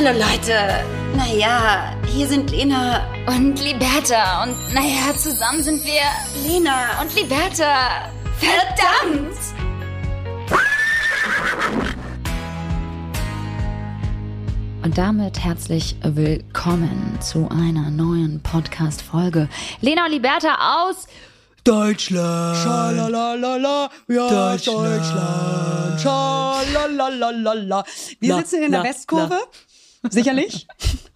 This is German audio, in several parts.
Hallo Leute. Naja, hier sind Lena und Liberta. Und naja, zusammen sind wir Lena und Liberta. Verdammt! Und damit herzlich willkommen zu einer neuen Podcast-Folge. Lena und Liberta aus Deutschland. Schalalala, ja, Deutschland. Deutschland. Schalalala. Wir La, sitzen in der la, Westkurve, sicherlich,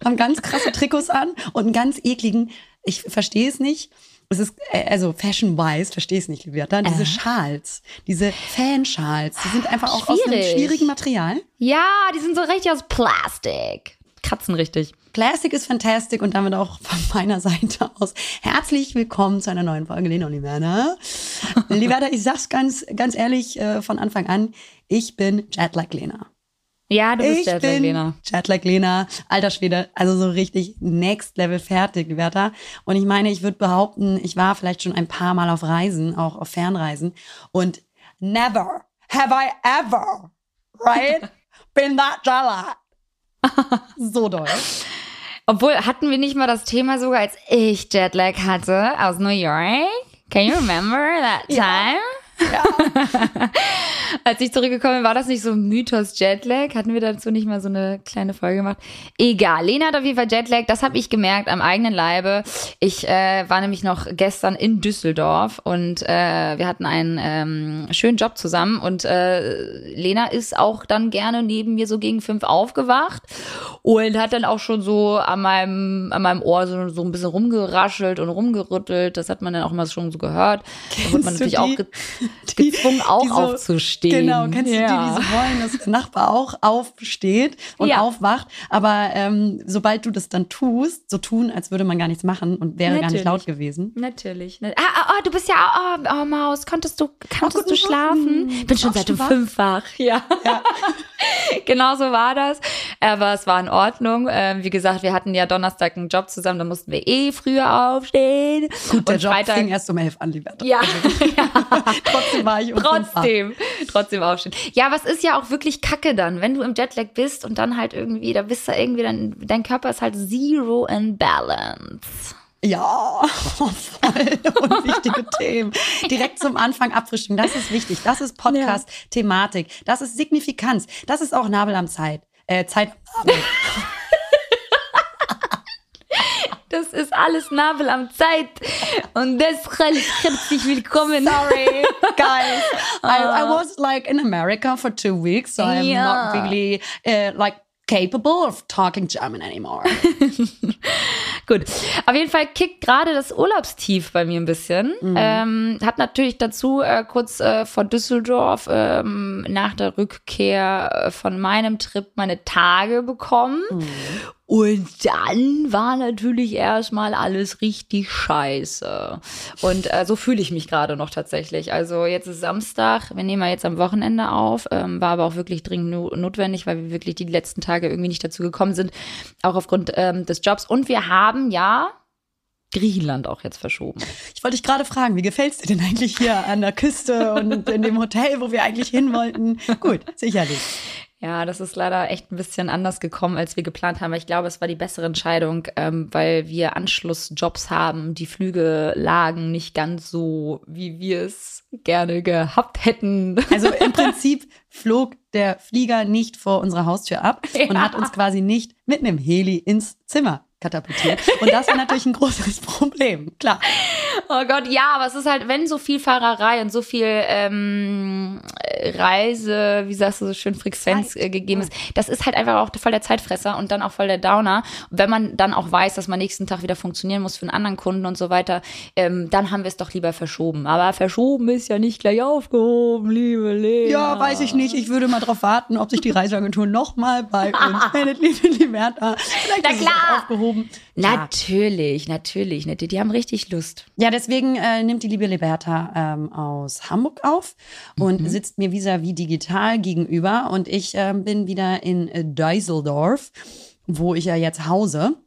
haben ganz krasse Trikots an und einen ganz ekligen, ich verstehe es nicht, es ist, äh, also fashion-wise, verstehe es nicht, Liberta, diese Schals, diese Fanschals, die sind einfach auch aus einem Schwierig. schwierigen Material. Ja, die sind so richtig aus Plastik. Kratzen richtig. Plastic ist fantastic und damit auch von meiner Seite aus herzlich willkommen zu einer neuen Folge Lena und Liberta. Liberta, ich sag's ganz, ganz ehrlich äh, von Anfang an, ich bin Jetlag Lena. Ja, du bist Jetlag, Lena. Jetlag Lena, alter Schwede, also so richtig next level fertig, Liberta. Und ich meine, ich würde behaupten, ich war vielleicht schon ein paar Mal auf Reisen, auch auf Fernreisen und never have I ever, right, been that Jetlag. So doll. Obwohl, hatten wir nicht mal das Thema sogar, als ich Jetlag hatte aus New York? Can you remember that time? Ja. Als ich zurückgekommen bin, war das nicht so ein Mythos Jetlag? Hatten wir dazu nicht mal so eine kleine Folge gemacht? Egal, Lena hat auf jeden Fall Jetlag. Das habe ich gemerkt am eigenen Leibe. Ich äh, war nämlich noch gestern in Düsseldorf und äh, wir hatten einen ähm, schönen Job zusammen und äh, Lena ist auch dann gerne neben mir so gegen fünf aufgewacht und hat dann auch schon so an meinem, an meinem Ohr so, so ein bisschen rumgeraschelt und rumgerüttelt. Das hat man dann auch immer schon so gehört. Da wird man Kennst natürlich auch gezwungen, auch die so- aufzustehen. Genau, kennst du die, Ja. die so wollen, dass der Nachbar auch aufsteht und Ja. aufwacht, aber ähm, sobald du das dann tust, so tun, als würde man gar nichts machen und wäre gar Natürlich. nicht laut gewesen. Natürlich. Ah, oh, du bist ja, oh, oh Maus, konntest du, konntest guten du schlafen? Morgen. Bin schon seit um fünf wach. Ja. genau so war das. Aber es war in Ordnung. Ähm, wie gesagt, wir hatten ja Donnerstag einen Job zusammen, da mussten wir eh früher aufstehen. Gut, der Und Job Freitag- fing erst um elf an, lieber. Ja, Trotzdem war ich wach. trotzdem, trotzdem aufstehen. Ja, es ist ja auch wirklich Kacke dann, wenn du im Jetlag bist und dann halt irgendwie, da bist du irgendwie, dein, dein Körper ist halt zero in balance. Ja, voll unwichtige Themen. Direkt zum Anfang abfrischen. Das ist wichtig. Das ist Podcast-Thematik. Das ist Signifikanz. Das ist auch Nabel am Zeit. Äh, Zeit am. Das ist alles Nabel am Zeit. Und deshalb herzlich willkommen. Sorry, guys. I, I was like in America for two weeks, so I'm Ja. not really uh, like capable of talking German anymore. Gut. Auf jeden Fall kickt gerade das Urlaubstief bei mir ein bisschen. Ähm, hab natürlich dazu äh, kurz äh, vor Düsseldorf ähm, nach der Rückkehr äh, von meinem Trip meine Tage bekommen. Und dann war natürlich erstmal alles richtig scheiße. Und äh, so fühle ich mich gerade noch tatsächlich. Also jetzt ist Samstag, wir nehmen ja jetzt am Wochenende auf, ähm, war aber auch wirklich dringend no notwendig, weil wir wirklich die letzten Tage irgendwie nicht dazu gekommen sind, auch aufgrund ähm, des Jobs. Und wir haben ja Griechenland auch jetzt verschoben. Ich wollte dich gerade fragen, wie gefällt's dir denn eigentlich hier an der Küste und in dem Hotel, wo wir eigentlich hin wollten? Gut, sicherlich. Ja, das ist leider echt ein bisschen anders gekommen, als wir geplant haben. Ich glaube, es war die bessere Entscheidung, ähm, weil wir Anschlussjobs haben. Die Flüge lagen nicht ganz so, wie wir es gerne gehabt hätten. Also im Prinzip flog der Flieger nicht vor unserer Haustür ab und Ja. hat uns quasi nicht mit einem Heli ins Zimmer katapultiert. Und das war natürlich ein großes Problem, klar. Oh Gott, ja, aber es ist halt, wenn so viel Fahrerei und so viel ähm, Reise, wie sagst du so schön, Frequenz äh, gegeben ist, das ist halt einfach auch voll der Zeitfresser und dann auch voll der Downer. Wenn man dann auch weiß, dass man nächsten Tag wieder funktionieren muss für einen anderen Kunden und so weiter, ähm, dann haben wir es doch lieber verschoben. Aber verschoben ist ja nicht gleich aufgehoben, liebe Lea. Ja, weiß ich nicht. Ich würde mal darauf warten, ob sich die Reiseagentur nochmal bei uns meldet, liebe Liberta. Vielleicht Na ist es klar. auch aufgehoben. Natürlich, natürlich. Die, die haben richtig Lust. Ja, deswegen äh, nimmt die liebe Liberta ähm, aus Hamburg auf und sitzt mir vis-à-vis digital gegenüber. Und ich ähm, bin wieder in äh, Düsseldorf, wo ich ja jetzt hause.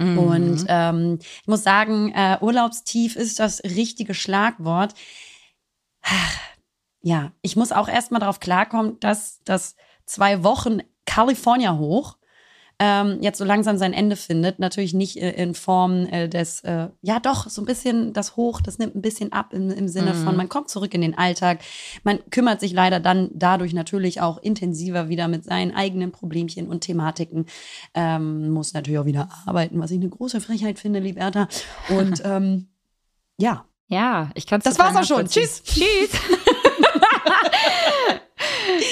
Und ähm, ich muss sagen, äh, Urlaubstief ist das richtige Schlagwort. Ja, ich muss auch erstmal darauf klarkommen, dass das zwei Wochen California hoch ähm, jetzt so langsam sein Ende findet. Natürlich nicht äh, in Form äh, des, äh, ja doch, so ein bisschen das Hoch, das nimmt ein bisschen ab im, im Sinne von, man kommt zurück in den Alltag. Man kümmert sich leider dann dadurch natürlich auch intensiver wieder mit seinen eigenen Problemchen und Thematiken. Ähm, muss natürlich auch wieder arbeiten, was ich eine große Frechheit finde, Liberta. Und ähm, ja, Ja, ich kann es das war's auch schon. Tschüss. Tschüss.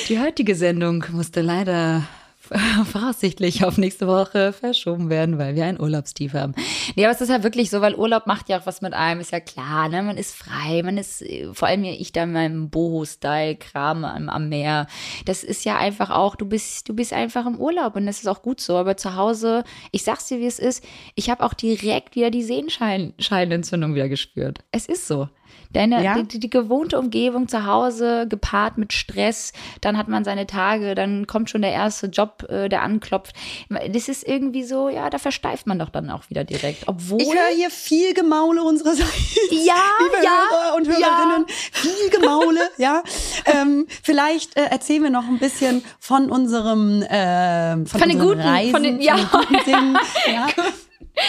Die heutige Sendung musste leider voraussichtlich auf nächste Woche verschoben werden, weil wir ein Urlaubstief haben. Nee, aber es ist ja wirklich so, weil Urlaub macht ja auch was mit einem, ist ja klar, ne? Man ist frei, man ist, vor allem ich da in meinem Boho-Style-Kram am, am Meer. Das ist ja einfach auch, du bist, du bist einfach im Urlaub und das ist auch gut so. Aber zu Hause, ich sag's dir, wie es ist, ich habe auch direkt wieder die Sehenscheinentzündung wieder gespürt. Es ist so. Deine, Ja? die, die, gewohnte Umgebung zu Hause, gepaart mit Stress, dann hat man seine Tage, dann kommt schon der erste Job, äh, der anklopft. Das ist irgendwie so, ja, da versteift man doch dann auch wieder direkt. Obwohl. Ich höre hier viel Gemaule unsererseits. Ja, Liebe ja, Hörer und Hörerinnen, viel Gemaule, ja. Ähm, vielleicht äh, erzählen wir noch ein bisschen von unserem, ähm, von, Von den guten, Reisen, von den- ja. guten Dingen. Ja.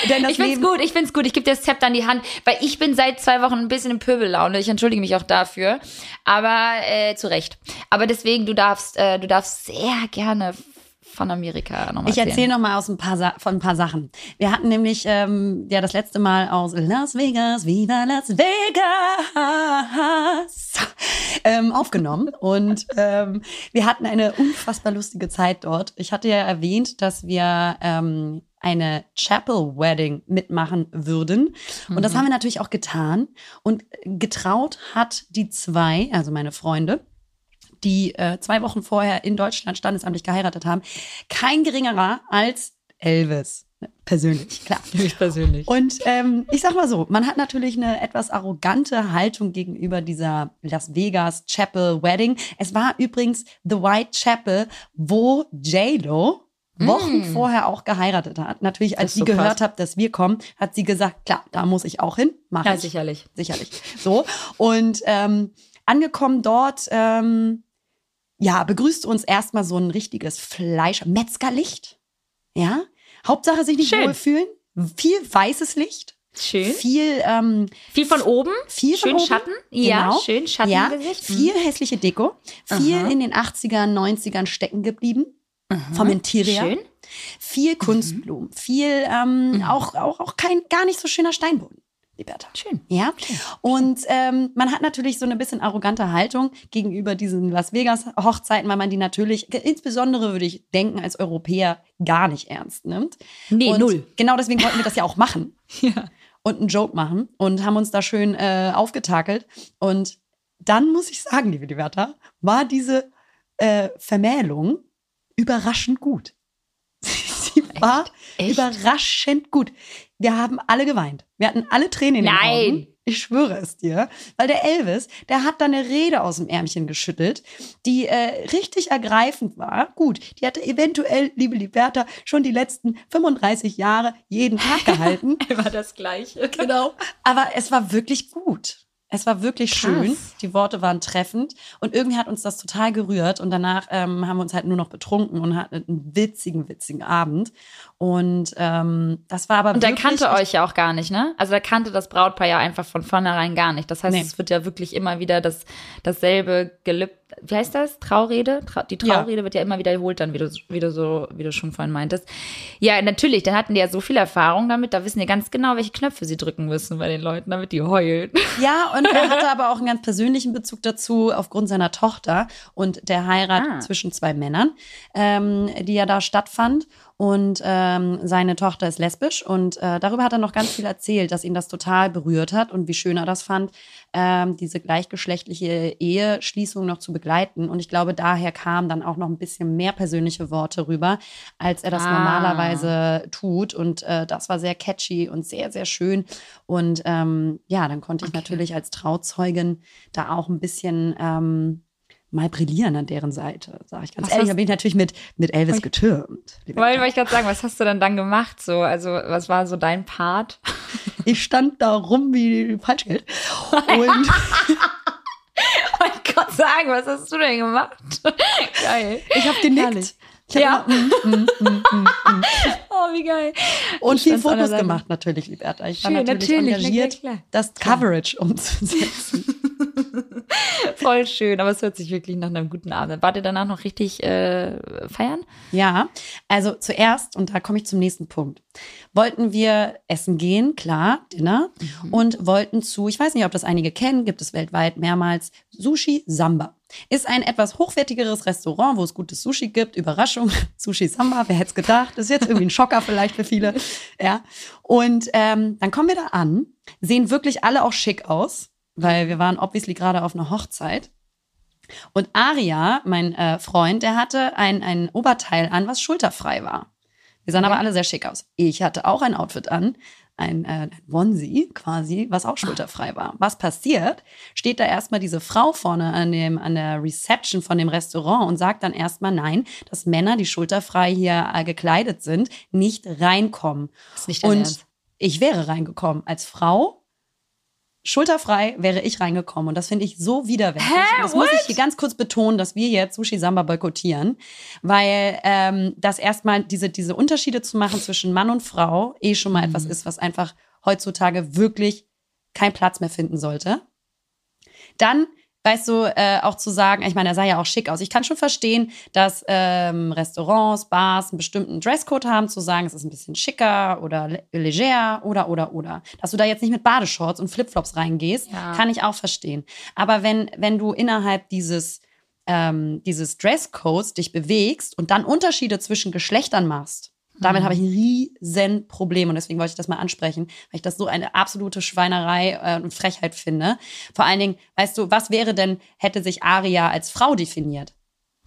Denn Ich find's Leben, gut, ich find's gut. Ich gebe dir das Zepter an die Hand, weil ich bin seit zwei Wochen ein bisschen in Pöbellaune. Ich entschuldige mich auch dafür, aber äh, zu Recht. Aber deswegen, du darfst, äh, du darfst sehr gerne von Amerika nochmal Ich erzähle noch mal aus ein paar Sa von ein paar Sachen. Wir hatten nämlich ähm, ja das letzte Mal aus Las Vegas, Viva Las Vegas ähm, aufgenommen und ähm, wir hatten eine unfassbar lustige Zeit dort. Ich hatte ja erwähnt, dass wir ähm, eine Chapel Wedding mitmachen würden und das haben wir natürlich auch getan und getraut hat die zwei, also meine Freunde die äh, zwei Wochen vorher in Deutschland standesamtlich geheiratet haben, kein geringerer als Elvis. Persönlich, klar. Ich persönlich. Und ähm, ich sag mal so, man hat natürlich eine etwas arrogante Haltung gegenüber dieser Las Vegas Chapel Wedding. Es war übrigens The White Chapel, wo J-Lo Wochen vorher auch geheiratet hat. Natürlich, als sie so gehört krass. hat, dass wir kommen, hat sie gesagt, klar, da muss ich auch hin. Mach Ja, ich sicherlich. sicherlich. So. Und ähm, angekommen dort, ähm, ja, begrüßte uns erstmal so ein richtiges Fleisch, Metzgerlicht. Ja. Hauptsache sich nicht Schön. wohlfühlen. Viel weißes Licht. Schön. Viel, ähm, Viel von oben. viel von schön oben. Schatten. Ja, Genau. schön ja, Schattengesicht. Mhm. viel hässliche Deko. Viel Aha. in den 80ern, 90ern stecken geblieben. Vom Interior. Schön. Viel Kunstblumen. Viel, ähm, auch, auch, auch kein, gar nicht so schöner Steinboden. Liberta. Schön. Ja, und ähm, man hat natürlich so eine bisschen arrogante Haltung gegenüber diesen Las Vegas Hochzeiten, weil man die natürlich, insbesondere würde ich denken, als Europäer gar nicht ernst nimmt. Nee, und null. Genau deswegen wollten wir das ja auch machen Ja. und einen Joke machen und haben uns da schön äh, aufgetakelt. Und dann muss ich sagen, liebe Liberta, war diese äh, Vermählung überraschend gut. Sie war Echt? überraschend gut. Wir haben alle geweint. Wir hatten alle Tränen in den Nein. Augen. Ich schwöre es dir. Weil der Elvis, der hat da eine Rede aus dem Ärmchen geschüttelt, die äh, richtig ergreifend war. Gut, die hatte eventuell, liebe Liberta, schon die letzten 35 Jahre jeden Tag gehalten. Immer das Gleiche. Genau. Aber es war wirklich gut. Es war wirklich Krass. schön. Die Worte waren treffend. Und irgendwie hat uns das total gerührt. Und danach ähm, haben wir uns halt nur noch betrunken und hatten einen witzigen, witzigen Abend. Und ähm, das war aber Und wirklich, kannte euch ja auch gar nicht, ne? Also der kannte das Brautpaar ja einfach von vornherein gar nicht. Das heißt, Nee. es wird ja wirklich immer wieder das, dasselbe gelübt. Wie heißt das? Traurede? Trau die Ja. Traurede wird ja immer wiederholt dann, wie du, wie du so, wie du schon vorhin meintest. Ja, natürlich, dann hatten die ja so viel Erfahrung damit, da wissen die ganz genau, welche Knöpfe sie drücken müssen bei den Leuten, damit die heulen. Ja, und er hatte aber auch einen ganz persönlichen Bezug dazu aufgrund seiner Tochter und der Heirat Ah. zwischen zwei Männern, ähm, die ja da stattfand. Und ähm, seine Tochter ist lesbisch und äh, darüber hat er noch ganz viel erzählt, dass ihn das total berührt hat und wie schön er das fand, ähm, diese gleichgeschlechtliche Eheschließung noch zu begleiten. Und ich glaube, daher kamen dann auch noch ein bisschen mehr persönliche Worte rüber, als er das Ah. normalerweise tut. Und äh, das war sehr catchy und sehr, sehr schön. Und ähm, ja, dann konnte ich natürlich als Trauzeugin da auch ein bisschen ähm, mal brillieren an deren Seite, sage ich ganz Was ehrlich. Da bin ich natürlich mit, mit Elvis getürmt. liebe Weil, wollte ich gerade sagen, was hast du denn dann gemacht? So, also, was war so dein Part? Ich stand da rum wie Falschgeld. Und mein Gott, sagen, was hast du denn gemacht? Geil. ich habe genickt. Herrlich. Ja. Mm, mm, mm, mm, mm. Oh, wie geil. Und Ich viel Fotos gemacht natürlich, Liberta. Ich war Schön, natürlich, natürlich, na engagiert, klar, klar. das Coverage umzusetzen. Voll schön, aber es hört sich wirklich nach einem guten Abend. an. Wart ihr danach noch richtig äh, feiern? Ja, also zuerst, und da komme ich zum nächsten Punkt, wollten wir essen gehen, klar, Dinner, und wollten zu, ich weiß nicht, ob das einige kennen, gibt es weltweit mehrmals, Sushi Samba. Ist ein etwas hochwertigeres Restaurant, wo es gutes Sushi gibt. Überraschung, Sushi Samba, wer hätte es gedacht? Das ist jetzt irgendwie ein Schocker vielleicht für viele. Ja. Und ähm, dann kommen wir da an, sehen wirklich alle auch schick aus, weil wir waren obviously gerade auf einer Hochzeit. Und Aria, mein äh, Freund, der hatte ein, ein Oberteil an, was schulterfrei war. Wir sahen aber alle sehr schick aus. Ich hatte auch ein Outfit an, ein, äh, ein Onesie quasi, was auch schulterfrei war. Was passiert? Steht da erstmal diese Frau vorne an, dem, an der Reception von dem Restaurant und sagt dann erstmal nein, dass Männer, die schulterfrei hier äh, gekleidet sind, nicht reinkommen. Das ist nicht Und Ernst. ich wäre reingekommen als Frau. Schulterfrei wäre ich reingekommen und das finde ich so widerwärtig. Hä? Und das muss ich What? hier ganz kurz betonen, dass wir jetzt Sushi Samba boykottieren, weil ähm, das erstmal diese, diese Unterschiede zu machen zwischen Mann und Frau eh schon mal etwas ist, was einfach heutzutage wirklich keinen Platz mehr finden sollte. Dann, weißt du, äh, auch zu sagen, ich meine, er sah ja auch schick aus. Ich kann schon verstehen, dass ähm, Restaurants, Bars einen bestimmten Dresscode haben, zu sagen, es ist ein bisschen schicker oder le- leger oder, oder, oder. Dass du da jetzt nicht mit Badeshorts und Flipflops reingehst, Ja. kann ich auch verstehen. Aber wenn, wenn du innerhalb dieses, ähm, dieses Dresscodes dich bewegst und dann Unterschiede zwischen Geschlechtern machst, damit habe ich ein riesen Problem und deswegen wollte ich das mal ansprechen, weil ich das so eine absolute Schweinerei äh, und Frechheit finde. Vor allen Dingen, weißt du, was wäre denn, hätte sich Aria als Frau definiert?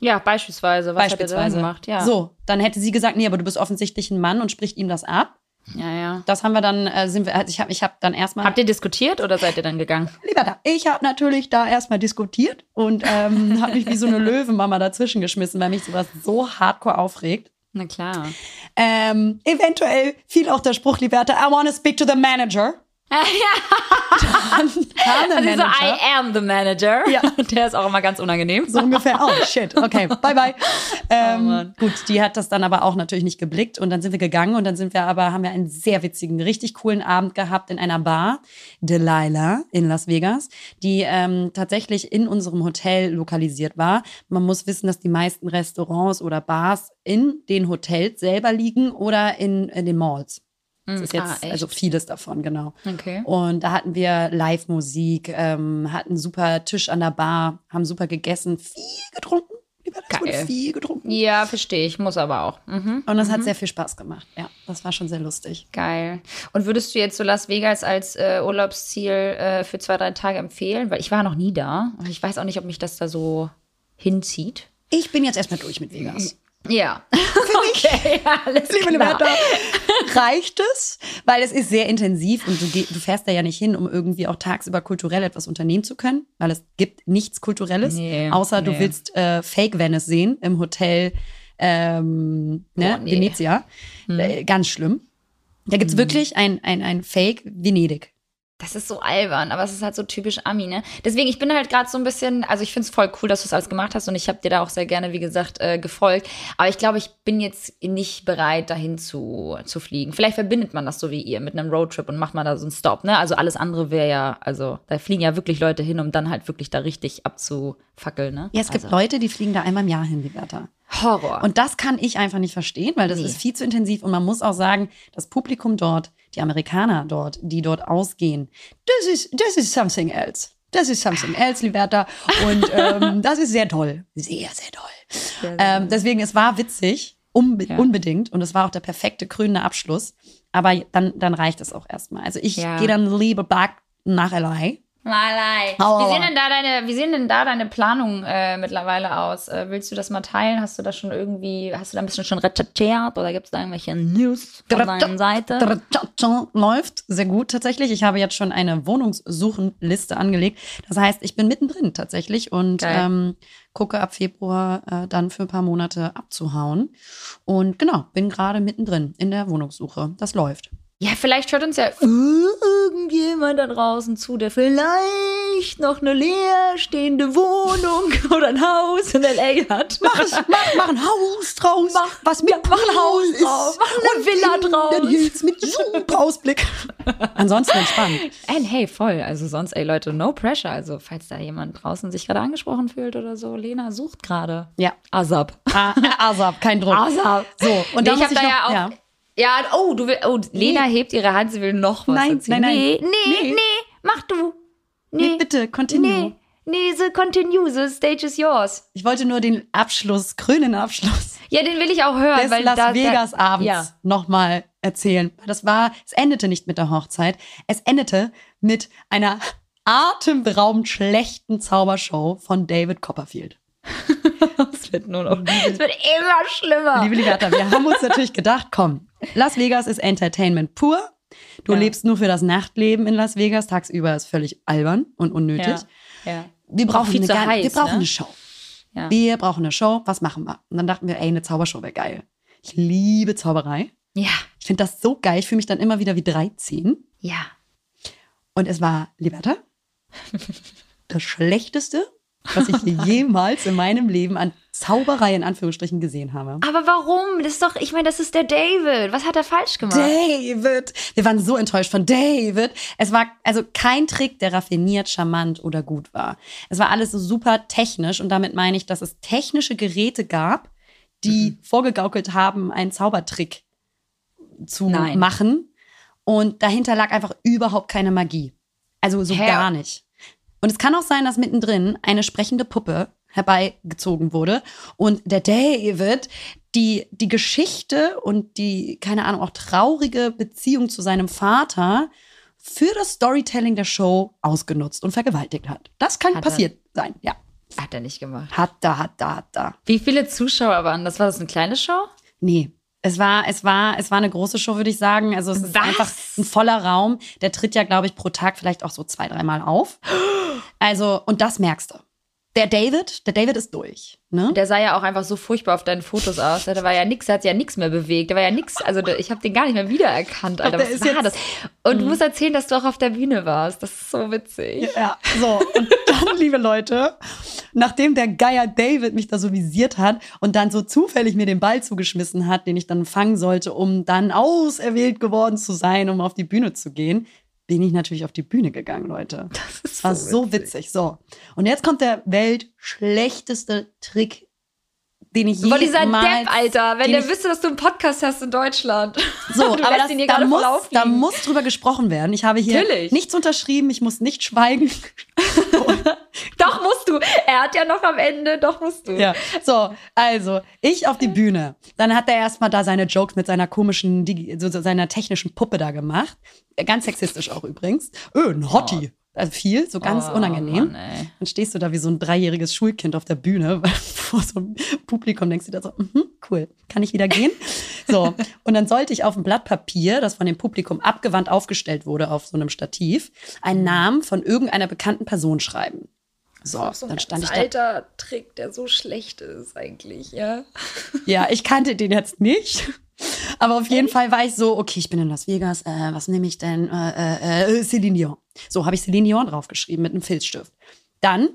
Ja, beispielsweise. Was beispielsweise. gemacht? Ja. So, dann hätte sie gesagt, nee, aber du bist offensichtlich ein Mann und spricht ihm das ab. Ja, ja. Das haben wir dann, äh, sind wir, also ich habe ich hab dann erstmal. Habt ihr diskutiert oder seid ihr dann gegangen? Lieber da, ich habe natürlich da erstmal diskutiert und ähm, habe mich wie so eine Löwenmama dazwischen geschmissen, weil mich sowas so hardcore aufregt. Na klar. Ähm, eventuell fiel auch der Spruch, Liberta, I want to speak to the manager. Dann kam der Also so, Manager. I am the manager. Ja. Der ist auch immer ganz unangenehm. So ungefähr. Oh, shit. Okay, bye bye. Ähm, Oh, gut, die hat das dann aber auch natürlich nicht geblickt und dann sind wir gegangen und dann sind wir aber, haben wir einen sehr witzigen, richtig coolen Abend gehabt in einer Bar, Delilah in Las Vegas, die ähm, tatsächlich in unserem Hotel lokalisiert war. Man muss wissen, dass die meisten Restaurants oder Bars in den Hotels selber liegen oder in, in den Malls. Das ist jetzt ah, also vieles davon, genau. Okay. Und da hatten wir Live-Musik, ähm, hatten super Tisch an der Bar, haben super gegessen, viel getrunken. Lieber, das wurde viel getrunken. Ja, verstehe ich. Muss aber auch. Mhm. Und das hat sehr viel Spaß gemacht. Ja, das war schon sehr lustig. Geil. Und würdest du jetzt so Las Vegas als äh, Urlaubsziel äh, für zwei, drei Tage empfehlen? Weil ich war noch nie da. Und ich weiß auch nicht, ob mich das da so hinzieht. Ich bin jetzt erstmal durch mit Vegas. Ja. Für mich. Okay, alles Liebe klar. Liberta, reicht es? Weil es ist sehr intensiv und du, du fährst da ja nicht hin, um irgendwie auch tagsüber kulturell etwas unternehmen zu können, weil es gibt nichts Kulturelles, Nee, außer du nee. willst äh, Fake Venice sehen im Hotel ähm, ne, Boah, nee. Venezia. Äh, ganz schlimm. Da gibt's wirklich ein, ein, ein Fake Venedig. Das ist so albern, aber es ist halt so typisch Ami, ne? Deswegen, ich bin halt gerade so ein bisschen, also ich finde es voll cool, dass du es alles gemacht hast und ich habe dir da auch sehr gerne, wie gesagt, äh, gefolgt. Aber ich glaube, ich bin jetzt nicht bereit, dahin zu, zu fliegen. Vielleicht verbindet man das so wie ihr mit einem Roadtrip und macht man da so einen Stop, ne? Also alles andere wäre ja, also da fliegen ja wirklich Leute hin, um dann halt wirklich da richtig abzufackeln, ne? Ja, es gibt also, Leute, die fliegen da einmal im Jahr hin, Liberta. Horror. Und das kann ich einfach nicht verstehen, weil das Nee. ist viel zu intensiv. Und man muss auch sagen, das Publikum dort, die Amerikaner dort, die dort ausgehen, das ist, das ist something else. Das ist something else, Liberta. Und ähm, das ist sehr toll. Sehr, sehr toll. ähm, deswegen, es war witzig, unbe Ja. unbedingt. Und es war auch der perfekte krönende Abschluss. Aber dann, dann reicht es auch erstmal. Also ich Ja. gehe dann lieber back nach LA. Malai. Wie sehen denn da deine, wie sehen denn da deine Planungen äh, mittlerweile aus? Äh, willst du das mal teilen? Hast du da schon irgendwie, hast du da ein bisschen schon recherchiert oder gibt es da irgendwelche News von deiner Seite? Läuft sehr gut tatsächlich. Ich habe jetzt schon eine Wohnungssuchenliste angelegt. Das heißt, ich bin mittendrin tatsächlich und ähm, gucke ab Februar äh, dann für ein paar Monate abzuhauen. Und genau, bin gerade mittendrin in der Wohnungssuche. Das läuft. Ja, vielleicht hört uns ja irgendjemand da draußen zu, der vielleicht noch eine leerstehende Wohnung oder ein Haus in L.A. hat. Mach, es, mach, mach ein Haus draus. Mach- was mit ja, mach ein Haus ist. draus, mach eine Villa in draus. den Hills mit super Ausblick. Ansonsten entspannt. Ey, hey, voll. Also sonst, ey Leute, no pressure. Also falls da jemand draußen sich gerade angesprochen fühlt oder so, Lena sucht gerade. Ja. Asap. Ah, Asap, kein Druck. Asap. So, und Und da ich habe da ja auch. ja. Ja. oh, du will, oh, Lena hebt ihre Hand, sie will noch was Nein, erzählen. nein, nein. Nee, nee, Nee. nee, mach du. Nee, Nee, bitte, continue. nee, nee, the continue, the stage is yours. Ich wollte nur den Abschluss, grünen Abschluss Ja, den will ich auch hören, des weil Las da, Vegas Abends Ja. nochmal erzählen. Das war, es endete nicht mit der Hochzeit. Es endete mit einer atemberaubend schlechten Zaubershow von David Copperfield. Es wird nur noch, es wird immer schlimmer. Liebe Liberta, wir haben uns natürlich gedacht, komm, Las Vegas ist Entertainment pur. Du Ja. lebst nur für das Nachtleben in Las Vegas. Tagsüber ist völlig albern und unnötig. ja, ja. Wir brauchen, viel eine, zu heiß, wir brauchen ne? eine Show. Wir brauchen eine Show. Was machen wir? Und dann dachten wir, ey, eine Zaubershow wäre geil. Ich liebe Zauberei. ja, Ich finde das so geil. Ich fühle mich dann immer wieder wie 13. ja. Und es war, Liberta, das Schlechteste, was ich jemals in meinem Leben an Zauberei in Anführungsstrichen gesehen habe. Aber warum? Das ist doch, ich meine, das ist der David. Was hat er falsch gemacht? David! Wir waren so enttäuscht von David. Es war also kein Trick, der raffiniert, charmant oder gut war. Es war alles so super technisch und damit meine ich, dass es technische Geräte gab, die Mhm. vorgegaukelt haben, einen Zaubertrick zu Nein. machen. Und dahinter lag einfach überhaupt keine Magie. Also so Hä? gar nicht. Und es kann auch sein, dass mittendrin eine sprechende Puppe herbeigezogen wurde und der David die, die Geschichte und die, keine Ahnung, auch traurige Beziehung zu seinem Vater für das Storytelling der Show ausgenutzt und vergewaltigt hat. Das kann Hat er- passiert sein, ja. Hat er nicht gemacht. Hat da, hat da, hat da. Wie viele Zuschauer waren das? War das eine kleine Show? Nee. Es war, es war, es war eine große Show, würde ich sagen. Also es ist Was? einfach ein voller Raum. Der tritt ja, glaube ich, pro Tag vielleicht auch so zwei, dreimal auf. Also, und das merkst du. Der David, der David ist durch. Ne? Der sah ja auch einfach so furchtbar auf deinen Fotos aus. Da war ja nichts, der hat ja nichts mehr bewegt. Da war ja nichts, also ich habe den gar nicht mehr wiedererkannt, Alter. Was war das? Und du musst erzählen, dass du auch auf der Bühne warst. Das ist so witzig. Ja, so. Und dann, liebe Leute, nachdem der Geier David mich da so visiert hat und dann so zufällig mir den Ball zugeschmissen hat, den ich dann fangen sollte, um dann auserwählt geworden zu sein, um auf die Bühne zu gehen, bin ich natürlich auf die Bühne gegangen, Leute. Das ist war so so witzig. So. Und jetzt kommt der weltschlechteste Trick, den ich Boah, dieser jemals... Depp, Alter. Wenn der wüsste, dass du einen Podcast hast in Deutschland. So, aber das, ihn hier da, muss, da muss drüber gesprochen werden. Ich habe hier Natürlich. nichts unterschrieben, ich muss nicht schweigen. Doch musst du. Er hat ja noch am Ende, doch musst du. Ja, so, also, ich auf die Bühne. Dann hat er erstmal da seine Jokes mit seiner komischen, so, so seiner technischen Puppe da gemacht. Ganz sexistisch auch übrigens. Öh, ein Hottie. Also viel, so ganz Oh, unangenehm. Mann. Dann stehst du da wie so ein dreijähriges Schulkind auf der Bühne vor so einem Publikum, denkst du da so, mhm, cool, kann ich wieder gehen? So, und dann sollte ich auf ein Blatt Papier, das von dem Publikum abgewandt aufgestellt wurde auf so einem Stativ, einen Namen von irgendeiner bekannten Person schreiben. So, dann stand ich da alter Trick, der so schlecht ist eigentlich, ja. Ja, ich kannte den jetzt nicht. Aber auf jeden Fall war ich so, okay, ich bin in Las Vegas, äh, was nehme ich denn? Äh, äh, äh, Celine Dion. So habe ich Celine Dion draufgeschrieben mit einem Filzstift. Dann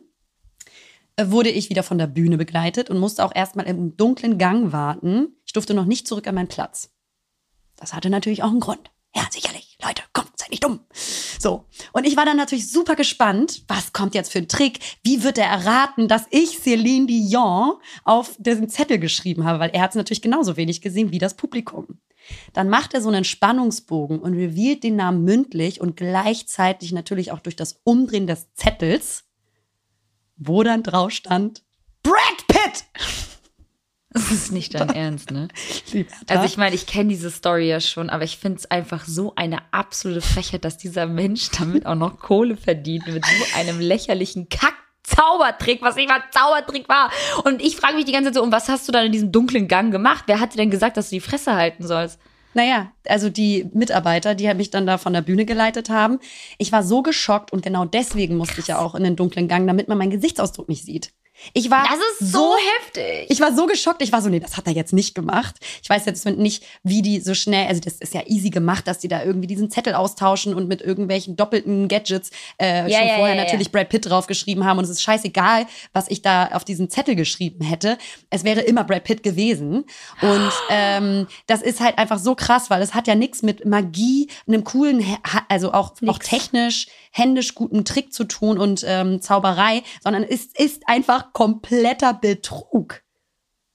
äh, wurde ich wieder von der Bühne begleitet und musste auch erstmal im dunklen Gang warten. Ich durfte noch nicht zurück an meinen Platz. Das hatte natürlich auch einen Grund. Ja, sicherlich. Leute, kommt, seid nicht dumm. So. Und ich war dann natürlich super gespannt. Was kommt jetzt für ein Trick? Wie wird er erraten, dass ich Celine Dion auf diesen Zettel geschrieben habe? Weil er hat es natürlich genauso wenig gesehen wie das Publikum. Dann macht er so einen Spannungsbogen und revealt den Namen mündlich und gleichzeitig natürlich auch durch das Umdrehen des Zettels, wo dann drauf stand, Brad Pitt! Das ist nicht dein Ernst, ne? Also ich meine, ich kenne diese Story ja schon, aber ich finde es einfach so eine absolute Frechheit, dass dieser Mensch damit auch noch Kohle verdient mit so einem lächerlichen Kack. Zaubertrick, was nicht mal Zaubertrick war. Und ich frage mich die ganze Zeit so, und was hast du dann in diesem dunklen Gang gemacht? Wer hat dir denn gesagt, dass du die Fresse halten sollst? Naja, also die Mitarbeiter, die mich dann da von der Bühne geleitet haben. Ich war so geschockt und genau deswegen musste ich ja auch in den dunklen Gang, damit man meinen Gesichtsausdruck nicht sieht. Ich war Das ist so heftig. Ich war so geschockt. Ich war so, nee, das hat er jetzt nicht gemacht. Ich weiß jetzt nicht, wie die so schnell, also das ist ja easy gemacht, dass die da irgendwie diesen Zettel austauschen und mit irgendwelchen doppelten Gadgets äh, Ja, schon ja, vorher ja, natürlich Brad Pitt draufgeschrieben haben. Und es ist scheißegal, was ich da auf diesen Zettel geschrieben hätte. Es wäre immer Brad Pitt gewesen. Und ähm, das ist halt einfach so krass, weil es hat ja nichts mit Magie, einem coolen, also auch, auch technisch, händisch guten Trick zu tun und ähm, Zauberei, sondern es ist einfach kompletter Betrug.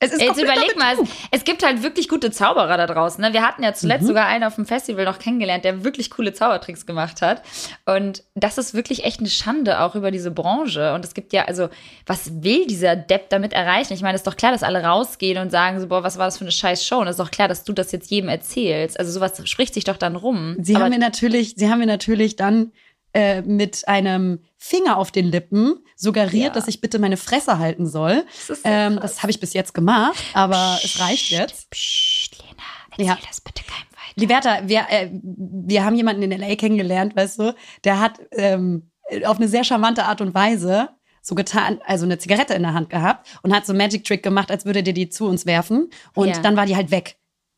Es ist Jetzt überleg mal, es, es gibt halt wirklich gute Zauberer da draußen. Ne? Wir hatten ja zuletzt Mhm. sogar einen auf dem Festival noch kennengelernt, der wirklich coole Zaubertricks gemacht hat. Und das ist wirklich echt eine Schande auch über diese Branche. Und es gibt ja, also, was will dieser Depp damit erreichen? Ich meine, es ist doch klar, dass alle rausgehen und sagen so, boah, was war das für eine scheiß Show? Und es ist doch klar, dass du das jetzt jedem erzählst. Also sowas spricht sich doch dann rum. Sie Aber haben mir natürlich, sie haben mir natürlich dann äh, mit einem Finger auf den Lippen suggeriert, Ja. dass ich bitte meine Fresse halten soll. Das so ähm, das habe ich bis jetzt gemacht, aber es reicht jetzt. Psst, Lena, erzähl Ja. das bitte keinem weiter. Liberta, wir, äh, wir haben jemanden in LA kennengelernt, weißt du, der hat ähm, auf eine sehr charmante Art und Weise so getan, also eine Zigarette in der Hand gehabt und hat so einen Magic Trick gemacht, als würde der die zu uns werfen und Ja. dann war die halt weg.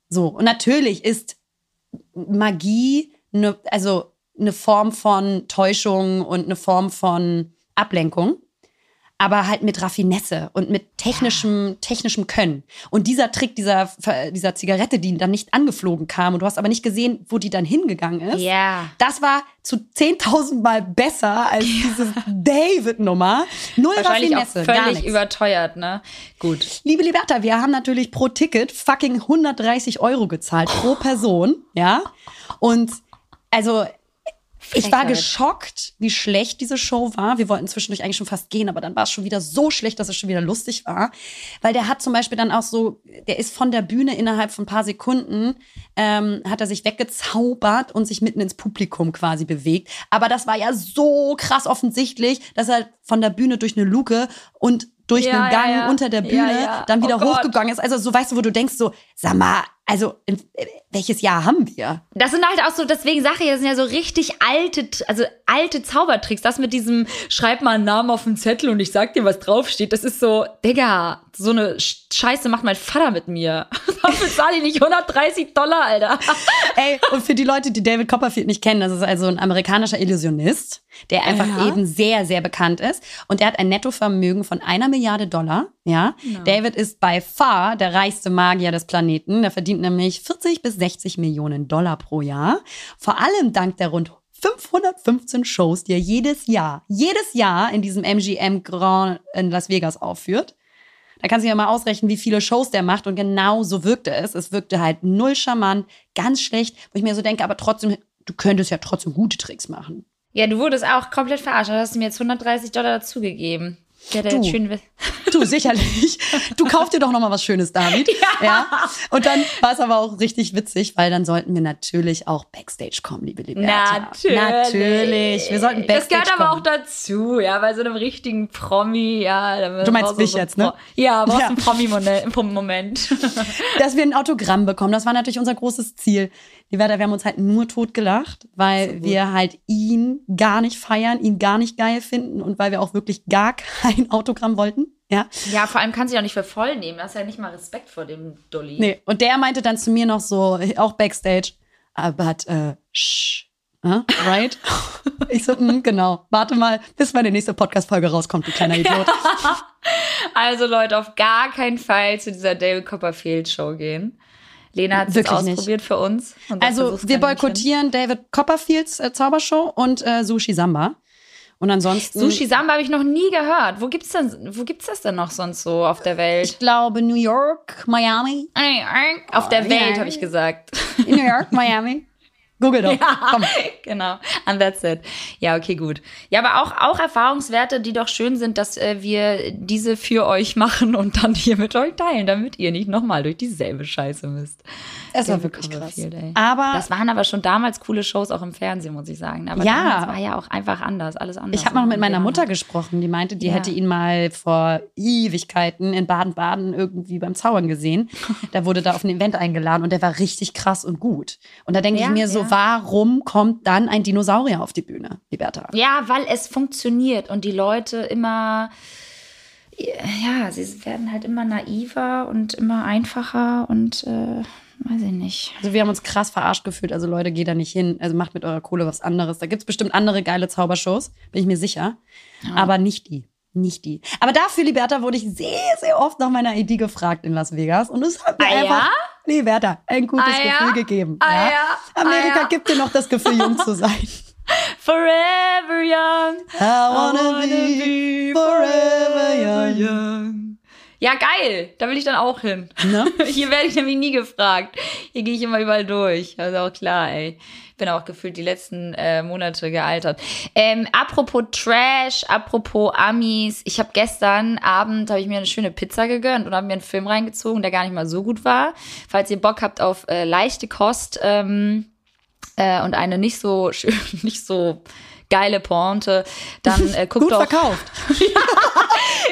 So und natürlich ist Magie eine, also eine Form von Täuschung und eine Form von Ablenkung, aber halt mit Raffinesse und mit technischem, technischem Können. Und dieser Trick dieser, dieser Zigarette, die dann nicht angeflogen kam und du hast aber nicht gesehen, wo die dann hingegangen ist. Ja. Das war zu 10.000 Mal besser als diese David-Nummer. Null Wahrscheinlich auch Raffinesse, gar völlig überteuert, ne? Gut. Liebe Liberta, wir haben natürlich pro Ticket fucking 130 Euro gezahlt pro Person, ja. Und also ich war geschockt, wie schlecht diese Show war. Wir wollten zwischendurch eigentlich schon fast gehen, aber dann war es schon wieder so schlecht, dass es schon wieder lustig war. Weil der hat zum Beispiel dann auch so, der ist von der Bühne innerhalb von ein paar Sekunden, ähm, hat er sich weggezaubert und sich mitten ins Publikum quasi bewegt. Aber das war ja so krass offensichtlich, dass er von der Bühne durch eine Luke und durch Ja, einen Gang ja, ja. unter der Bühne dann wieder Oh hochgegangen ist. Also so weißt du, wo du denkst so, sag mal, also in, äh, welches Jahr haben wir? Das sind halt auch so, deswegen sage ich, das sind ja so richtig alte, also alte Zaubertricks. Das mit diesem, schreib mal einen Namen auf den Zettel und ich sag dir, was draufsteht. Das ist so, Digga, so eine Sch- Scheiße macht mein Vater mit mir. Dafür zahle ich nicht 130 Dollar, Alter. Ey, und für die Leute, die David Copperfield nicht kennen, das ist also ein amerikanischer Illusionist, der einfach Ja. eben sehr, sehr bekannt ist. Und der hat ein Nettovermögen von einer Milliarde Dollar. Ja, David ist by far der reichste Magier des Planeten. Der verdient nämlich 40 bis 60 Millionen Dollar pro Jahr. Vor allem dank der rund 515 Shows, die er jedes Jahr, jedes Jahr in diesem MGM Grand in Las Vegas aufführt. Da kannst du ja mal ausrechnen, wie viele Shows der macht. Und genau so wirkte es. Es wirkte halt null charmant, ganz schlecht, wo ich mir so denke, aber trotzdem, du könntest ja trotzdem gute Tricks machen. Ja, du wurdest auch komplett verarscht. Da hast du mir jetzt 130 Dollar dazugegeben. Der hat Du. schön. Du, sicherlich. Du kauf dir doch noch mal was Schönes, David. Ja. Und dann war es aber auch richtig witzig, weil dann sollten wir natürlich auch Backstage kommen, liebe Liberta. Natürlich. Natürlich. Wir sollten Das Backstage gehört aber auch kommen. dazu, ja, bei so einem richtigen Promi, ja. Du meinst mich so jetzt, ne? Pro- Ja, brauchst Ja. einen Promi-Moment. dass wir ein Autogramm bekommen. Das war natürlich unser großes Ziel. Liberta, wir haben uns halt nur totgelacht, weil wir halt ihn gar nicht feiern, ihn gar nicht geil finden und weil wir auch wirklich gar kein Autogramm wollten. Ja. Ja, vor allem kannst du dich auch nicht für voll nehmen. Du hast ja nicht mal Respekt vor dem Dolly. Nee. Und der meinte dann zu mir noch so, auch Backstage, "Ah, but, äh, shh. Huh? Right? ich so, mm, genau. Warte mal, bis meine nächste Podcast-Folge rauskommt, du kleiner Idiot. Also Leute, auf gar keinen Fall zu dieser David Copperfield Show gehen. Lena hat es Wirklich nicht. ausprobiert für uns. Also, wir boykottieren David Copperfields äh, Zaubershow und äh, Sushi Samba. Und ansonsten. Sushi Samba habe ich noch nie gehört. Wo gibt's denn, wo gibt's das denn noch sonst so auf der Welt? Ich glaube New York, Miami. Auf der Oh, Welt, habe ich gesagt. In New York, Miami. Google doch. Komm. genau. And that's it. Ja, okay, gut. Ja, aber auch, auch Erfahrungswerte, die doch schön sind, dass äh, wir diese für euch machen und dann hier mit euch teilen, damit ihr nicht nochmal durch dieselbe Scheiße müsst. Es war wirklich krass. Ey. Aber Das waren aber schon damals coole Shows auch im Fernsehen, muss ich sagen. Aber Ja. damals war ja auch einfach anders, alles anders. ich habe noch mit meiner Mutter gesprochen. Die meinte, die Ja. hätte ihn mal vor Ewigkeiten in Baden-Baden irgendwie beim Zaubern gesehen. Da wurde da auf ein Event eingeladen und der war richtig krass und gut. Und da denke Ja, ich mir so, ja. Warum kommt dann ein Dinosaurier auf die Bühne, Liberta? Ja, weil es funktioniert und die Leute immer ja, sie werden halt immer naiver und immer einfacher und äh, weiß ich nicht. Also wir haben uns krass verarscht gefühlt. Also Leute, geht da nicht hin. Also macht mit eurer Kohle was anderes. Da gibt's bestimmt andere geile Zaubershows, bin ich mir sicher. Aber nicht die. Nicht die. Aber dafür, Liberta, wurde ich sehr, sehr oft nach meiner ID gefragt in Las Vegas. Und es hat mir Ah, ja? Einfach, Liberta, ein gutes Ah, ja? Gefühl gegeben. Ah, ja? Amerika Ah, ja? gibt dir noch das Gefühl, jung zu sein. Forever young. I wanna be forever young. Ja, geil. Da will ich dann auch hin. Ne? Hier werde ich nämlich nie gefragt. Hier gehe ich immer überall durch. Also auch klar, ey. Bin auch gefühlt die letzten äh, Monate gealtert. Ähm, apropos Trash, apropos Amis. Ich habe gestern Abend habe ich mir eine schöne Pizza gegönnt und habe mir einen Film reingezogen, der gar nicht mal so gut war. Falls ihr Bock habt auf äh, leichte Kost ähm, äh, und eine nicht so schön, nicht so geile Pointe, dann äh, guckt Gut doch verkauft.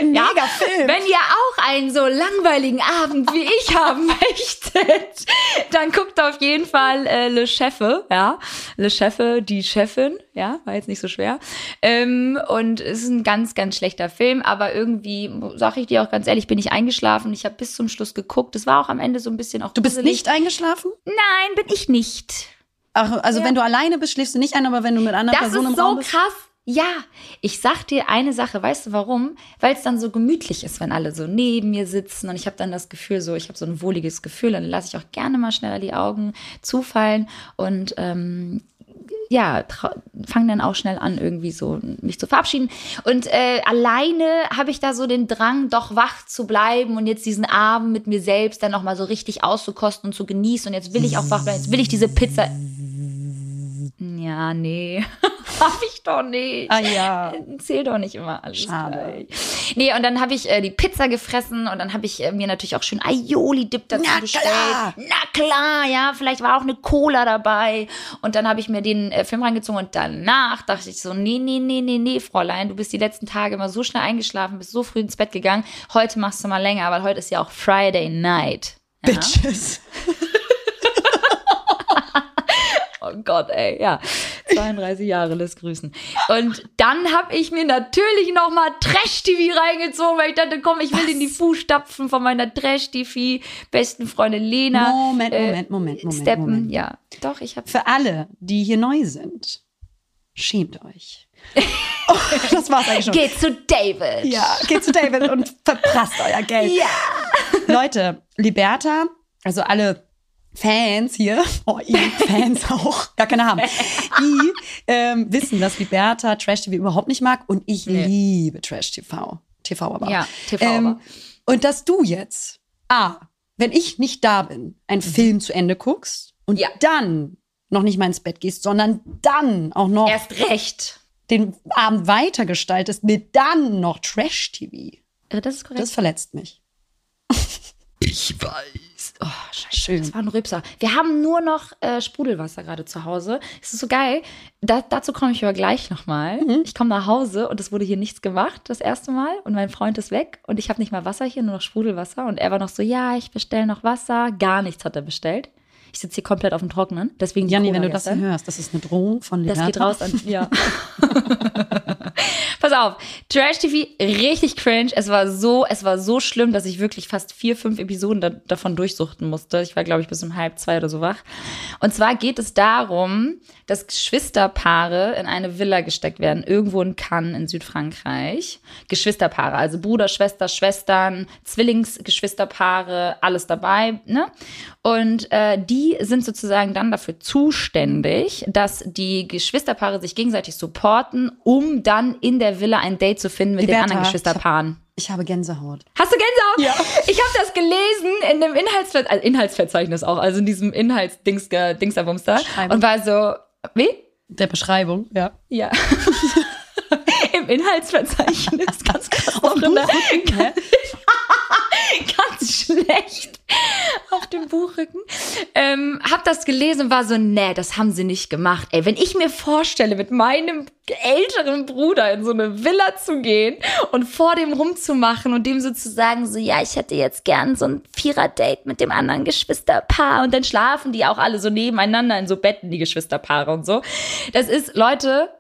ja, Mega Film. Wenn ihr auch einen so langweiligen Abend wie ich haben möchtet, dann guckt auf jeden Fall äh, Le Chefe, ja. Le Chefe, die Chefin, ja, war jetzt nicht so schwer. Ähm, und es ist ein ganz, ganz schlechter Film, aber irgendwie, sag ich dir auch ganz ehrlich, bin ich eingeschlafen. Ich habe bis zum Schluss geguckt. Es war auch am Ende so ein bisschen auch Du bist gruselig. nicht eingeschlafen? Nein, bin ich nicht. Ach, also wenn du alleine bist, schläfst du nicht ein, aber wenn du mit anderen Das Personen ist im Raum so bist. krass. Ja, ich sag dir eine Sache, weißt du warum? Weil es dann so gemütlich ist, wenn alle so neben mir sitzen und ich habe dann das Gefühl, so ich habe so ein wohliges Gefühl und dann lasse ich auch gerne mal schneller die Augen zufallen und ähm, ja, fange dann auch schnell an, irgendwie so mich zu verabschieden. Und äh, alleine habe ich da so den Drang, doch wach zu bleiben und jetzt diesen Abend mit mir selbst dann nochmal so richtig auszukosten und zu genießen. Und jetzt will ich auch wach bleiben, jetzt will ich diese Pizza. Ja, nee. hab ich doch nicht. Ah ja. Zähl doch nicht immer alles. Schade. gleich. Nee, und dann habe ich äh, die Pizza gefressen und dann habe ich äh, mir natürlich auch schön Aioli-Dip dazu Na bestellt. klar. Na klar, ja, vielleicht war auch eine Cola dabei. Und dann habe ich mir den äh, Film reingezogen und danach dachte ich so, nee, nee, nee, nee, nee, Fräulein, du bist die letzten Tage immer so schnell eingeschlafen, bist so früh ins Bett gegangen. Heute machst du mal länger, weil heute ist ja auch Friday Night. Ja? Bitches. Oh Gott, ey, ja. 32 Jahre, lässt grüßen. Und dann habe ich mir natürlich noch mal Trash-TV reingezogen, weil ich dachte, komm, ich will in die Fußstapfen von meiner Trash-TV besten Freundin Lena. Moment, äh, Moment, Moment, Moment, Steppen, Moment. ja. Doch, ich habe Für alle, die hier neu sind, schämt euch. Oh, das war's eigentlich schon. Geht zu David. Ja, geht zu David und verprasst euer Geld. Ja. Leute, Liberta, also alle Fans hier, oh, ihr Fans auch, gar keine haben, die ähm, wissen, dass Liberta Trash TV überhaupt nicht mag und ich Nee. liebe Trash TV. TV aber. Ja, TV aber. Ähm, und dass du jetzt, A, wenn ich nicht da bin, einen Film zu Ende guckst und Mhm. Ja. dann noch nicht mal ins Bett gehst, sondern dann auch noch Erst recht. den Abend weitergestaltest mit dann noch Trash TV. Äh, Das ist korrekt. Das verletzt mich. Ich weiß. Oh, scheiße. Schön. Das war ein Rübser. Wir haben nur noch äh, Sprudelwasser gerade zu Hause. Es ist so geil. Da, dazu komme ich aber gleich nochmal. Mhm. Ich komme nach Hause und es wurde hier nichts gemacht das erste Mal. Und mein Freund ist weg und ich habe nicht mal Wasser hier, nur noch Sprudelwasser. Und er war noch so, ja, ich bestelle noch Wasser. Gar nichts hat er bestellt. Ich sitze hier komplett auf dem Trockenen. Deswegen Janni, wenn du das gestern. hier hörst, das ist eine Drohung von Das Liberta. geht raus an. Ja. Auf, Trash TV richtig cringe. Es war so, es war so schlimm, dass ich wirklich fast vier, fünf Episoden da, davon durchsuchten musste. Ich war, glaube ich, bis um halb zwei oder so wach. Und zwar geht es darum, dass Geschwisterpaare in eine Villa gesteckt werden, irgendwo in Cannes in Südfrankreich. Geschwisterpaare, also Bruder, Schwester, Schwestern, Zwillingsgeschwisterpaare, alles dabei. Ne? Und äh, die sind sozusagen dann dafür zuständig, dass die Geschwisterpaare sich gegenseitig supporten, um dann in der Villa ein Date zu finden mit den Liberta, anderen ich hab- Geschwisterpaaren. Ich habe Gänsehaut. Hast du Gänsehaut? Ja. Ich habe das gelesen in dem Inhaltsver also Inhaltsverzeichnis auch, also in diesem Inhaltsdings Dingsabums da Beschreibung. und war so, wie? Der Beschreibung, ja. Ja. Im Inhaltsverzeichnis ganz krass der, Hä? ganz schlecht auf dem Buchrücken. Ähm, hab das gelesen und war so, nee, das haben sie nicht gemacht. Ey, wenn ich mir vorstelle, mit meinem älteren Bruder in so eine Villa zu gehen und vor dem rumzumachen und dem sozusagen so, ja, ich hätte jetzt gern so ein Vierer-Date mit dem anderen Geschwisterpaar und dann schlafen die auch alle so nebeneinander in so Betten, die Geschwisterpaare und so. Das ist, Leute,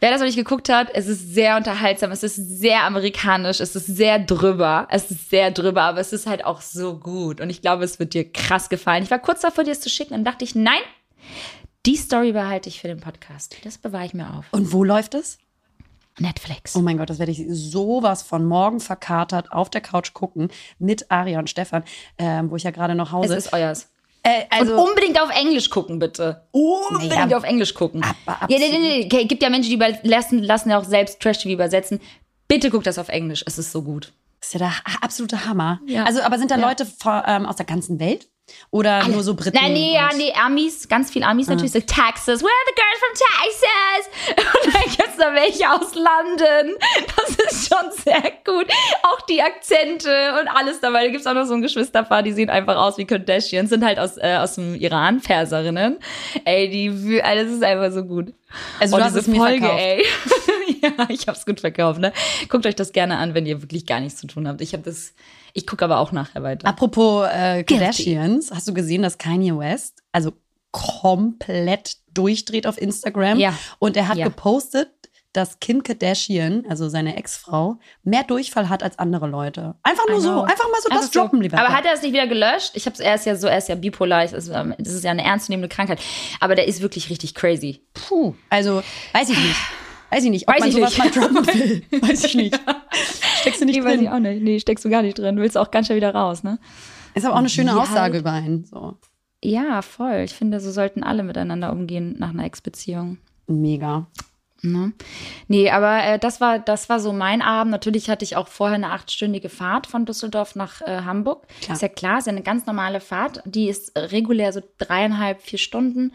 Wer das noch nicht geguckt hat, es ist sehr unterhaltsam, es ist sehr amerikanisch, es ist sehr drüber, es ist sehr drüber, aber es ist halt auch so gut. Und ich glaube, es wird dir krass gefallen. Ich war kurz davor, dir es zu schicken und dachte ich, nein, die Story behalte ich für den Podcast. Das bewahre ich mir auf. Und wo läuft es? Netflix. Oh mein Gott, das werde ich sowas von morgen verkatert auf der Couch gucken mit Aria und Stefan, ähm, wo ich ja gerade noch es Hause. ist euers. Äh, also, und unbedingt auf Englisch gucken, bitte. Unbedingt Naja, auf Englisch gucken. aber ja, nee, nee, nee. Okay, gibt ja Menschen, die lassen, lassen ja auch selbst Trash-TV übersetzen. Bitte guckt das auf Englisch. Es ist so gut. das ist ja der absolute Hammer. Ja. Also, aber sind da Ja. Leute vor, ähm, aus der ganzen Welt? Oder nur so Briten? Nein, nee, ja, nee, Amis, ganz viel Amis natürlich, so Texas, where are the girls from Texas? Und dann gibt's da welche aus London. Das ist schon sehr gut. Auch die Akzente und alles dabei. Da gibt's auch noch so ein Geschwisterpaar, die sehen einfach aus wie Kardashians, sind halt aus, äh, aus dem Iran, Perserinnen. Ey, die, das ist einfach so gut. Also, Und du hast es mir Folge, verkauft. ey. ja, ich hab's gut verkauft, ne? Guckt euch das gerne an, wenn ihr wirklich gar nichts zu tun habt. Ich habe das, ich gucke aber auch nachher weiter. Apropos äh, Kardashians, hast du gesehen, dass Kanye West also komplett durchdreht auf Instagram? Ja. Und er hat Ja. gepostet, dass Kim Kardashian, also seine Ex-Frau, mehr Durchfall hat als andere Leute. Einfach nur so, einfach mal so das Einfach so. droppen, lieber. Aber hat er es nicht wieder gelöscht? Ich hab's, er ist ja so, er ist ja bipolar, ist, ähm, das ist ja eine ernstzunehmende Krankheit. Aber der ist wirklich richtig crazy. Puh, also weiß ich nicht. Weiß ich nicht, ob Weiß man ich sowas nicht. mal droppen will. Weiß ich nicht. Steckst du nicht Nee, weiß ich drin. auch nicht. Nee, steckst du gar nicht drin. Du willst auch ganz schnell wieder raus, ne? Ist aber auch eine schöne Wie Aussage über einen. So. Ja, voll. Ich finde, so sollten alle miteinander umgehen nach einer Ex-Beziehung. Mega. Ne? Nee, aber äh, das war das war so mein Abend. Natürlich hatte ich auch vorher eine achtstündige Fahrt von Düsseldorf nach äh, Hamburg. Klar. Ist ja klar, ist ja eine ganz normale Fahrt. Die ist regulär so dreieinhalb, vier Stunden.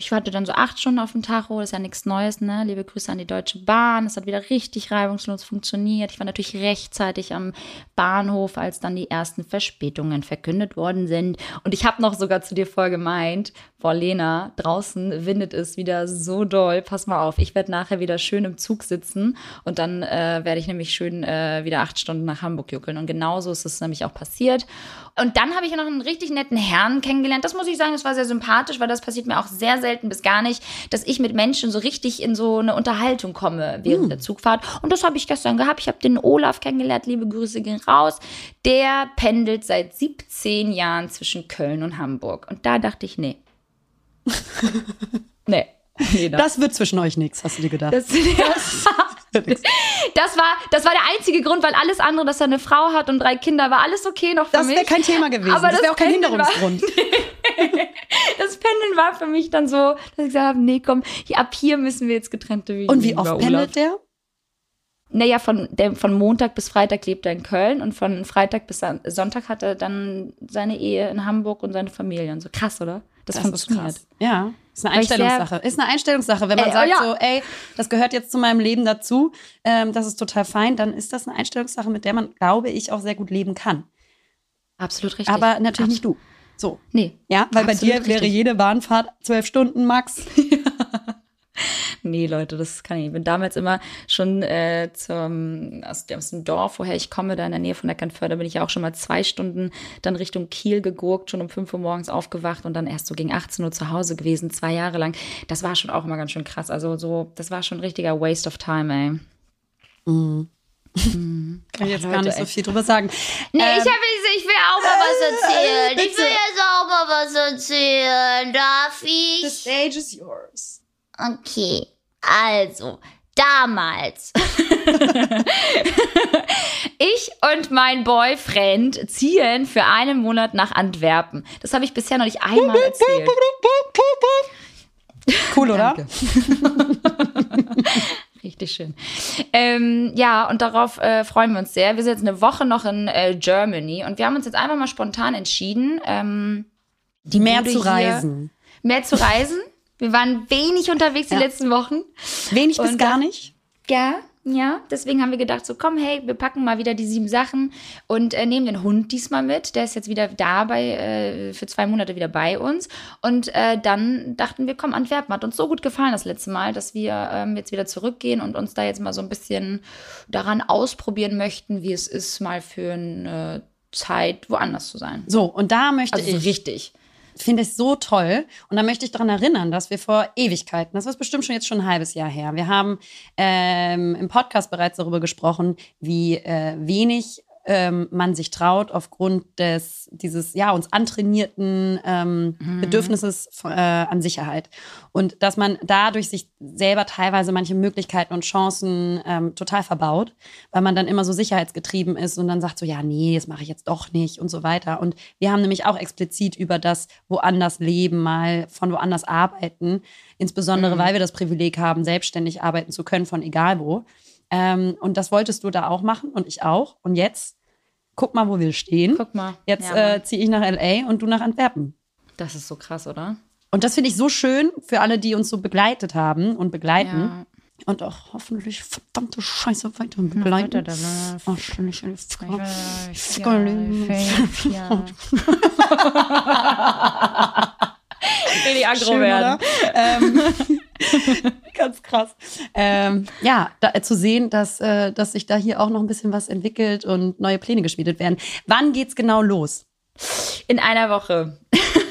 Ich hatte dann so acht Stunden auf dem Tacho, das ist ja nichts Neues, ne? Liebe Grüße an die Deutsche Bahn. Es hat wieder richtig reibungslos funktioniert. Ich war natürlich rechtzeitig am Bahnhof, als dann die ersten Verspätungen verkündet worden sind. Und ich habe noch sogar zu dir vorher gemeint, boah, Lena, draußen windet es wieder so doll. Pass mal auf, ich werde nachher wieder schön im Zug sitzen und dann äh, werde ich nämlich schön äh, wieder acht Stunden nach Hamburg juckeln. Und genauso ist es nämlich auch passiert. Und dann habe ich noch einen richtig netten Herrn kennengelernt. Das muss ich sagen, das war sehr sympathisch, weil das passiert mir auch sehr selten bis gar nicht, dass ich mit Menschen so richtig in so eine Unterhaltung komme während der Zugfahrt. Und das habe ich gestern gehabt. Ich habe den Olaf kennengelernt. Liebe Grüße gehen raus. Der pendelt seit 17 Jahren zwischen Köln und Hamburg. Und da dachte ich, nee. nee. Da- Das wird zwischen euch nichts, hast du dir gedacht. das, das, war, das war der einzige Grund, weil alles andere, dass er eine Frau hat und drei Kinder, war alles okay noch für Das mich. wäre kein Thema gewesen. Aber das wäre das auch kein Pendeln Hinderungsgrund. Das Pendeln war für mich dann so, dass ich gesagt habe, nee, komm, ab hier müssen wir jetzt getrennte Wege Und wie oft pendelt der? Naja, von, der, von Montag bis Freitag lebt er in Köln und von Freitag bis Son- Sonntag hat er dann seine Ehe in Hamburg und seine Familie und so. Krass, oder? Das, Das ist funktioniert. krass. Ja, ist eine Einstellungssache. Ist eine Einstellungssache. Wenn man Ey, sagt ja. so, ey, das gehört jetzt zu meinem Leben dazu, ähm, das ist total fein, dann ist das eine Einstellungssache, mit der man, glaube ich, auch sehr gut leben kann. Absolut richtig. Aber natürlich Abs- nicht du. So. Nee. Ja, weil bei Absolut dir wäre richtig. jede Bahnfahrt zwölf Stunden max. Nee, Leute, das kann ich. nicht. Ich bin damals immer schon äh, zum, aus, aus dem Dorf, woher ich komme, da in der Nähe von Eckernförde, bin ich ja auch schon mal zwei Stunden dann Richtung Kiel gegurkt, schon um 5 Uhr morgens aufgewacht und dann erst so gegen 18 Uhr zu Hause gewesen, zwei Jahre lang. Das war schon auch immer ganz schön krass. Also so, das war schon ein richtiger Waste of time, ey. Kann ich jetzt gar Leute, nicht so viel drüber sagen. Nee, Ähm, ich, hab, ich will auch mal was erzählen. ich bitte. will jetzt auch mal was erzählen. Darf The ich? stage is yours. Okay, also, damals. Ich und mein Boyfriend ziehen für einen Monat nach Antwerpen. Das habe ich bisher noch nicht einmal erzählt. Cool, oder? Richtig schön. Ähm, ja, und darauf äh, freuen wir uns sehr. Wir sind jetzt eine Woche noch in äh, Germany und wir haben uns jetzt einfach mal spontan entschieden, ähm, die Mehr zu reisen. Mehr zu reisen. Wir waren wenig unterwegs Ja. die letzten Wochen. Wenig bis Und gar nicht. Ja, ja. Deswegen haben wir gedacht, so komm, hey, wir packen mal wieder die sieben Sachen und äh, nehmen den Hund diesmal mit. Der ist jetzt wieder da bei, äh, für zwei Monate wieder bei uns. Und äh, dann dachten wir, komm, Antwerpen hat uns so gut gefallen das letzte Mal, dass wir ähm, jetzt wieder zurückgehen und uns da jetzt mal so ein bisschen daran ausprobieren möchten, wie es ist, mal für eine Zeit woanders zu sein. So, und da möchte Also so ich richtig. Finde ich so toll. Und da möchte ich daran erinnern, dass wir vor Ewigkeiten, das ist bestimmt schon jetzt schon ein halbes Jahr her, wir haben ähm, im Podcast bereits darüber gesprochen, wie äh, wenig ähm, man sich traut aufgrund des dieses ja uns antrainierten ähm, mhm. Bedürfnisses äh, an Sicherheit und dass man dadurch sich selber teilweise manche Möglichkeiten und Chancen ähm, total verbaut, weil man dann immer so sicherheitsgetrieben ist und dann sagt so ja nee das mache ich jetzt doch nicht und so weiter und wir haben nämlich auch explizit über das woanders leben mal von woanders arbeiten insbesondere mhm. weil wir das Privileg haben selbstständig arbeiten zu können von egal wo ähm, und das wolltest du da auch machen und ich auch. Und jetzt guck mal, wo wir stehen. Guck mal. Jetzt ja, äh, ziehe ich nach LA und du nach Antwerpen. Das ist so krass, oder? Und das finde ich so schön für alle, die uns so begleitet haben und begleiten. Ja. Und auch hoffentlich verdammte Scheiße weiter begleiten. Oh, schön, schön. die aggro werden. Ähm, ganz krass. Ähm, ja, da, äh, zu sehen, dass, äh, dass sich da hier auch noch ein bisschen was entwickelt und neue Pläne geschmiedet werden. Wann geht's genau los? In einer Woche.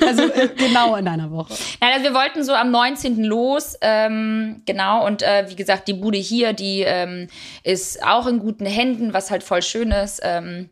Also äh, genau in einer Woche. Nein, also wir wollten so am 19. los, ähm, genau. Und äh, wie gesagt, die Bude hier, die ähm, ist auch in guten Händen, was halt voll schön ist. Ähm,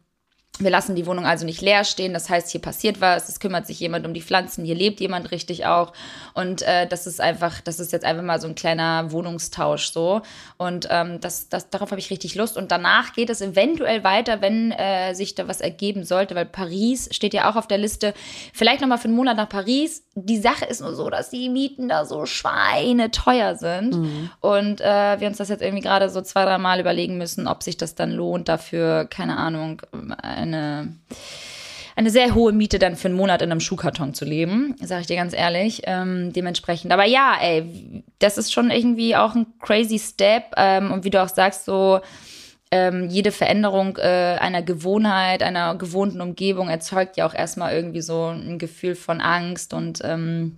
wir lassen die Wohnung also nicht leer stehen. Das heißt, hier passiert was, es kümmert sich jemand um die Pflanzen, hier lebt jemand richtig auch. Und äh, das ist einfach, das ist jetzt einfach mal so ein kleiner Wohnungstausch so. Und ähm, das, das, darauf habe ich richtig Lust. Und danach geht es eventuell weiter, wenn äh, sich da was ergeben sollte, weil Paris steht ja auch auf der Liste. Vielleicht nochmal für einen Monat nach Paris. Die Sache ist nur so, dass die Mieten da so schweineteuer sind. Mhm. Und äh, wir uns das jetzt irgendwie gerade so zwei, drei Mal überlegen müssen, ob sich das dann lohnt, dafür, keine Ahnung, eine, eine sehr hohe Miete dann für einen Monat in einem Schuhkarton zu leben, sage ich dir ganz ehrlich. Ähm, dementsprechend. Aber ja, ey, das ist schon irgendwie auch ein crazy Step. Ähm, und wie du auch sagst, so ähm, jede Veränderung äh, einer Gewohnheit, einer gewohnten Umgebung erzeugt ja auch erstmal irgendwie so ein Gefühl von Angst und ähm,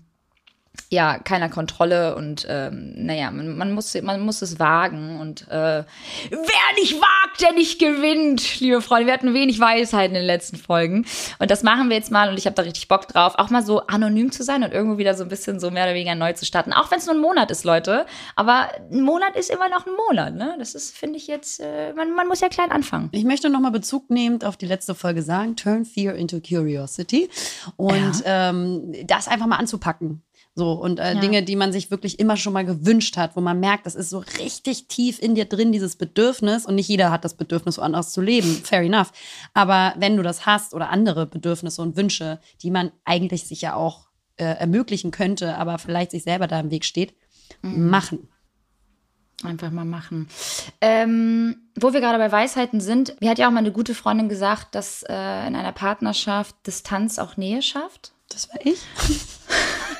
ja, keiner Kontrolle und ähm, naja, man, man, muss, man muss es wagen und äh, wer nicht wagt, der nicht gewinnt, liebe Freunde. Wir hatten wenig Weisheit in den letzten Folgen und das machen wir jetzt mal und ich habe da richtig Bock drauf, auch mal so anonym zu sein und irgendwo wieder so ein bisschen so mehr oder weniger neu zu starten, auch wenn es nur ein Monat ist, Leute. Aber ein Monat ist immer noch ein Monat, ne? Das ist, finde ich jetzt, äh, man, man muss ja klein anfangen. Ich möchte nochmal Bezug nehmend auf die letzte Folge sagen, Turn Fear into Curiosity und ja. ähm, das einfach mal anzupacken. So, und äh, ja. Dinge, die man sich wirklich immer schon mal gewünscht hat, wo man merkt, das ist so richtig tief in dir drin, dieses Bedürfnis. Und nicht jeder hat das Bedürfnis, woanders zu leben. Fair enough. Aber wenn du das hast oder andere Bedürfnisse und Wünsche, die man eigentlich sich ja auch äh, ermöglichen könnte, aber vielleicht sich selber da im Weg steht, mhm. machen. Einfach mal machen. Ähm, wo wir gerade bei Weisheiten sind, mir hat ja auch mal eine gute Freundin gesagt, dass äh, in einer Partnerschaft Distanz auch Nähe schafft. Das war ich.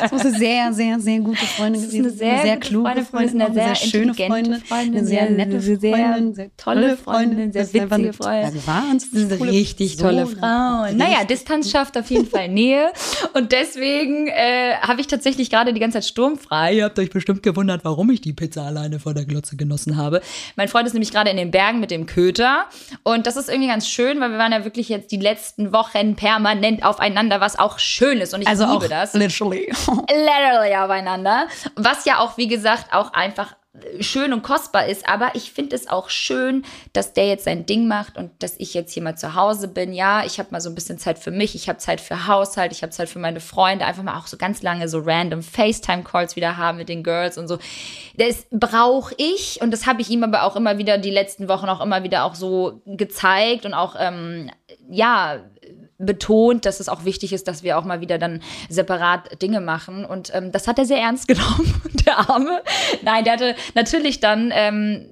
das muss eine sehr, sehr, sehr gute Freundin gewesen sein. Eine sehr, sehr kluge Freundin, Freundin, eine sehr, sehr schöne Freundin, Freundin, eine sehr nette Freundin, sehr tolle Freundin, sehr witzige Freundin. Also waren es richtig tolle Frauen. Naja, Distanz schafft auf jeden Fall Nähe und deswegen äh, habe ich tatsächlich gerade die ganze Zeit sturmfrei. Ihr habt euch bestimmt gewundert, warum ich die Pizza alleine vor der Glotze genossen habe. Mein Freund ist nämlich gerade in den Bergen mit dem Köter und das ist irgendwie ganz schön, weil wir waren ja wirklich jetzt die letzten Wochen permanent aufeinander, was auch schön ist und ich also liebe das das. Literally. Literally aufeinander. Was ja auch, wie gesagt, auch einfach schön und kostbar ist, aber ich finde es auch schön, dass der jetzt sein Ding macht und dass ich jetzt hier mal zu Hause bin. Ja, ich habe mal so ein bisschen Zeit für mich, ich habe Zeit für Haushalt, ich habe Zeit für meine Freunde, einfach mal auch so ganz lange so random FaceTime-Calls wieder haben mit den Girls und so. Das brauche ich und das habe ich ihm aber auch immer wieder die letzten Wochen auch immer wieder auch so gezeigt und auch, ähm, ja, betont, dass es auch wichtig ist, dass wir auch mal wieder dann separat Dinge machen. Und ähm, das hat er sehr ernst genommen, der Arme. Nein, der hatte natürlich dann. Ähm,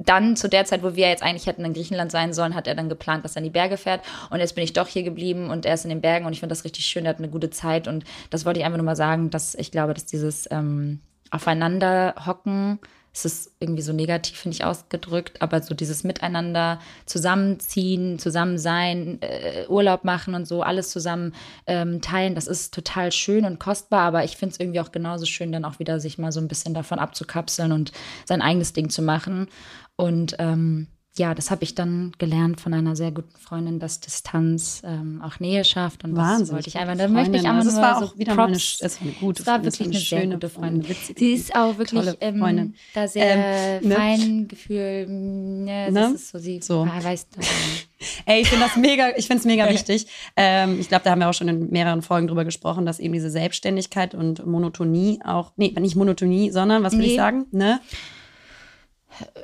dann zu der Zeit, wo wir jetzt eigentlich hätten in Griechenland sein sollen, hat er dann geplant, dass er in die Berge fährt. Und jetzt bin ich doch hier geblieben und er ist in den Bergen und ich finde das richtig schön. Er hat eine gute Zeit und das wollte ich einfach nur mal sagen, dass ich glaube, dass dieses ähm, Aufeinander hocken es ist irgendwie so negativ, finde ich, ausgedrückt, aber so dieses Miteinander zusammenziehen, zusammen sein, äh, Urlaub machen und so, alles zusammen ähm, teilen, das ist total schön und kostbar, aber ich finde es irgendwie auch genauso schön, dann auch wieder sich mal so ein bisschen davon abzukapseln und sein eigenes Ding zu machen. Und ähm, ja, das habe ich dann gelernt von einer sehr guten Freundin, dass Distanz ähm, auch Nähe schafft. Und Wahnsinn. das wollte ich einfach, da möchte ich einfach also es nur war so auch wieder eine, Props. es war eine gute Es war wirklich es eine sehr schöne gute Freundin. witzige, Sie ist auch wirklich ähm, da sehr Ähm, ne? Feingefühl. Ne, Ne? Das ist so, sie So. Ah, weiß, Ey, ich finde das mega, ich finde es mega wichtig. Ähm, ich glaube, da haben wir auch schon in mehreren Folgen drüber gesprochen, dass eben diese Selbstständigkeit und Monotonie auch, nee, nicht Monotonie, sondern, was will ich Nee. sagen? Ne?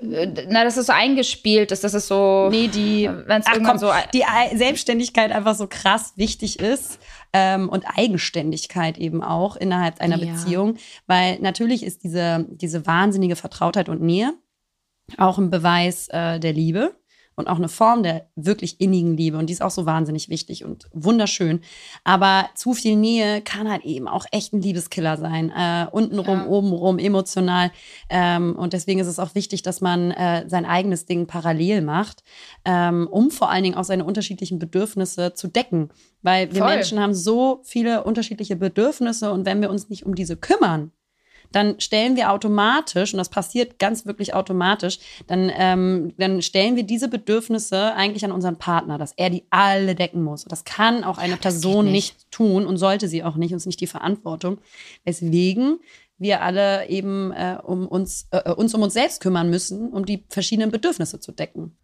Na, das ist so eingespielt ist, das ist so, Nee, die, wenn es ach komm, so die Ei- Selbstständigkeit einfach so krass wichtig ist ähm, und Eigenständigkeit eben auch innerhalb einer Ja. Beziehung, weil natürlich ist diese, diese wahnsinnige Vertrautheit und Nähe auch ein Beweis äh, der Liebe und auch eine Form der wirklich innigen Liebe und die ist auch so wahnsinnig wichtig und wunderschön. Aber zu viel Nähe kann halt eben auch echt ein Liebeskiller sein. Äh, untenrum, Ja. obenrum, emotional. Ähm, und deswegen ist es auch wichtig, dass man äh, sein eigenes Ding parallel macht, ähm, um vor allen Dingen auch seine unterschiedlichen Bedürfnisse zu decken. Weil wir Voll. Menschen haben so viele unterschiedliche Bedürfnisse und wenn wir uns nicht um diese kümmern, dann stellen wir automatisch, und das passiert ganz wirklich automatisch, dann, ähm, dann stellen wir diese Bedürfnisse eigentlich an unseren Partner, dass er die alle decken muss. Und das kann auch eine Person nicht. nicht. tun und sollte sie auch nicht, uns nicht die Verantwortung. Weswegen wir alle eben äh, um uns, äh, uns um uns selbst kümmern müssen, um die verschiedenen Bedürfnisse zu decken.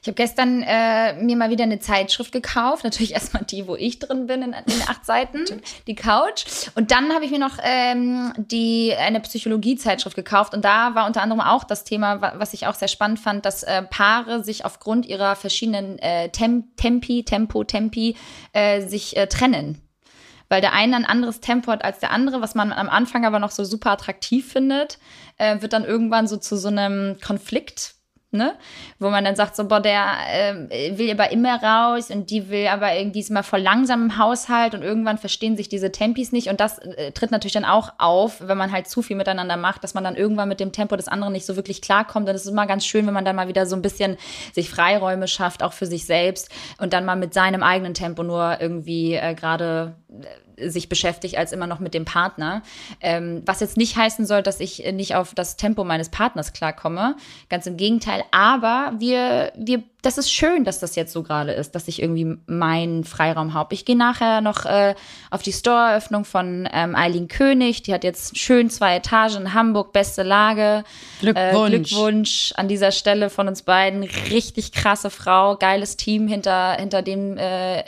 Ich habe gestern äh, mir mal wieder eine Zeitschrift gekauft. Natürlich erstmal die, wo ich drin bin, in, in acht Seiten, die Couch. Und dann habe ich mir noch ähm, die eine Psychologie-Zeitschrift gekauft. Und da war unter anderem auch das Thema, wa- was ich auch sehr spannend fand, dass äh, Paare sich aufgrund ihrer verschiedenen äh, Tem Tempi, Tempo, Tempi äh, sich äh, trennen. Weil der eine ein anderes Tempo hat als der andere, was man am Anfang aber noch so super attraktiv findet, äh, wird dann irgendwann so zu so einem Konflikt ne? Wo man dann sagt, so, boah, der ähm, will aber immer raus und die will aber irgendwie ist immer voll langsam im Haushalt und irgendwann verstehen sich diese Tempis nicht und das äh, tritt natürlich dann auch auf, wenn man halt zu viel miteinander macht, dass man dann irgendwann mit dem Tempo des anderen nicht so wirklich klarkommt und es ist immer ganz schön, wenn man dann mal wieder so ein bisschen sich Freiräume schafft, auch für sich selbst und dann mal mit seinem eigenen Tempo nur irgendwie äh, gerade äh, sich beschäftigt als immer noch mit dem Partner. Ähm, was jetzt nicht heißen soll, dass ich nicht auf das Tempo meines Partners klarkomme. Ganz im Gegenteil. Aber wir, wir, das ist schön, dass das jetzt so gerade ist, dass ich irgendwie meinen Freiraum habe. Ich gehe nachher noch äh, auf die Store-Eröffnung von ähm, Eileen König. Die hat jetzt schön zwei Etagen in Hamburg, beste Lage. Glückwunsch. Äh, Glückwunsch an dieser Stelle von uns beiden. Richtig krasse Frau, geiles Team hinter, hinter dem äh,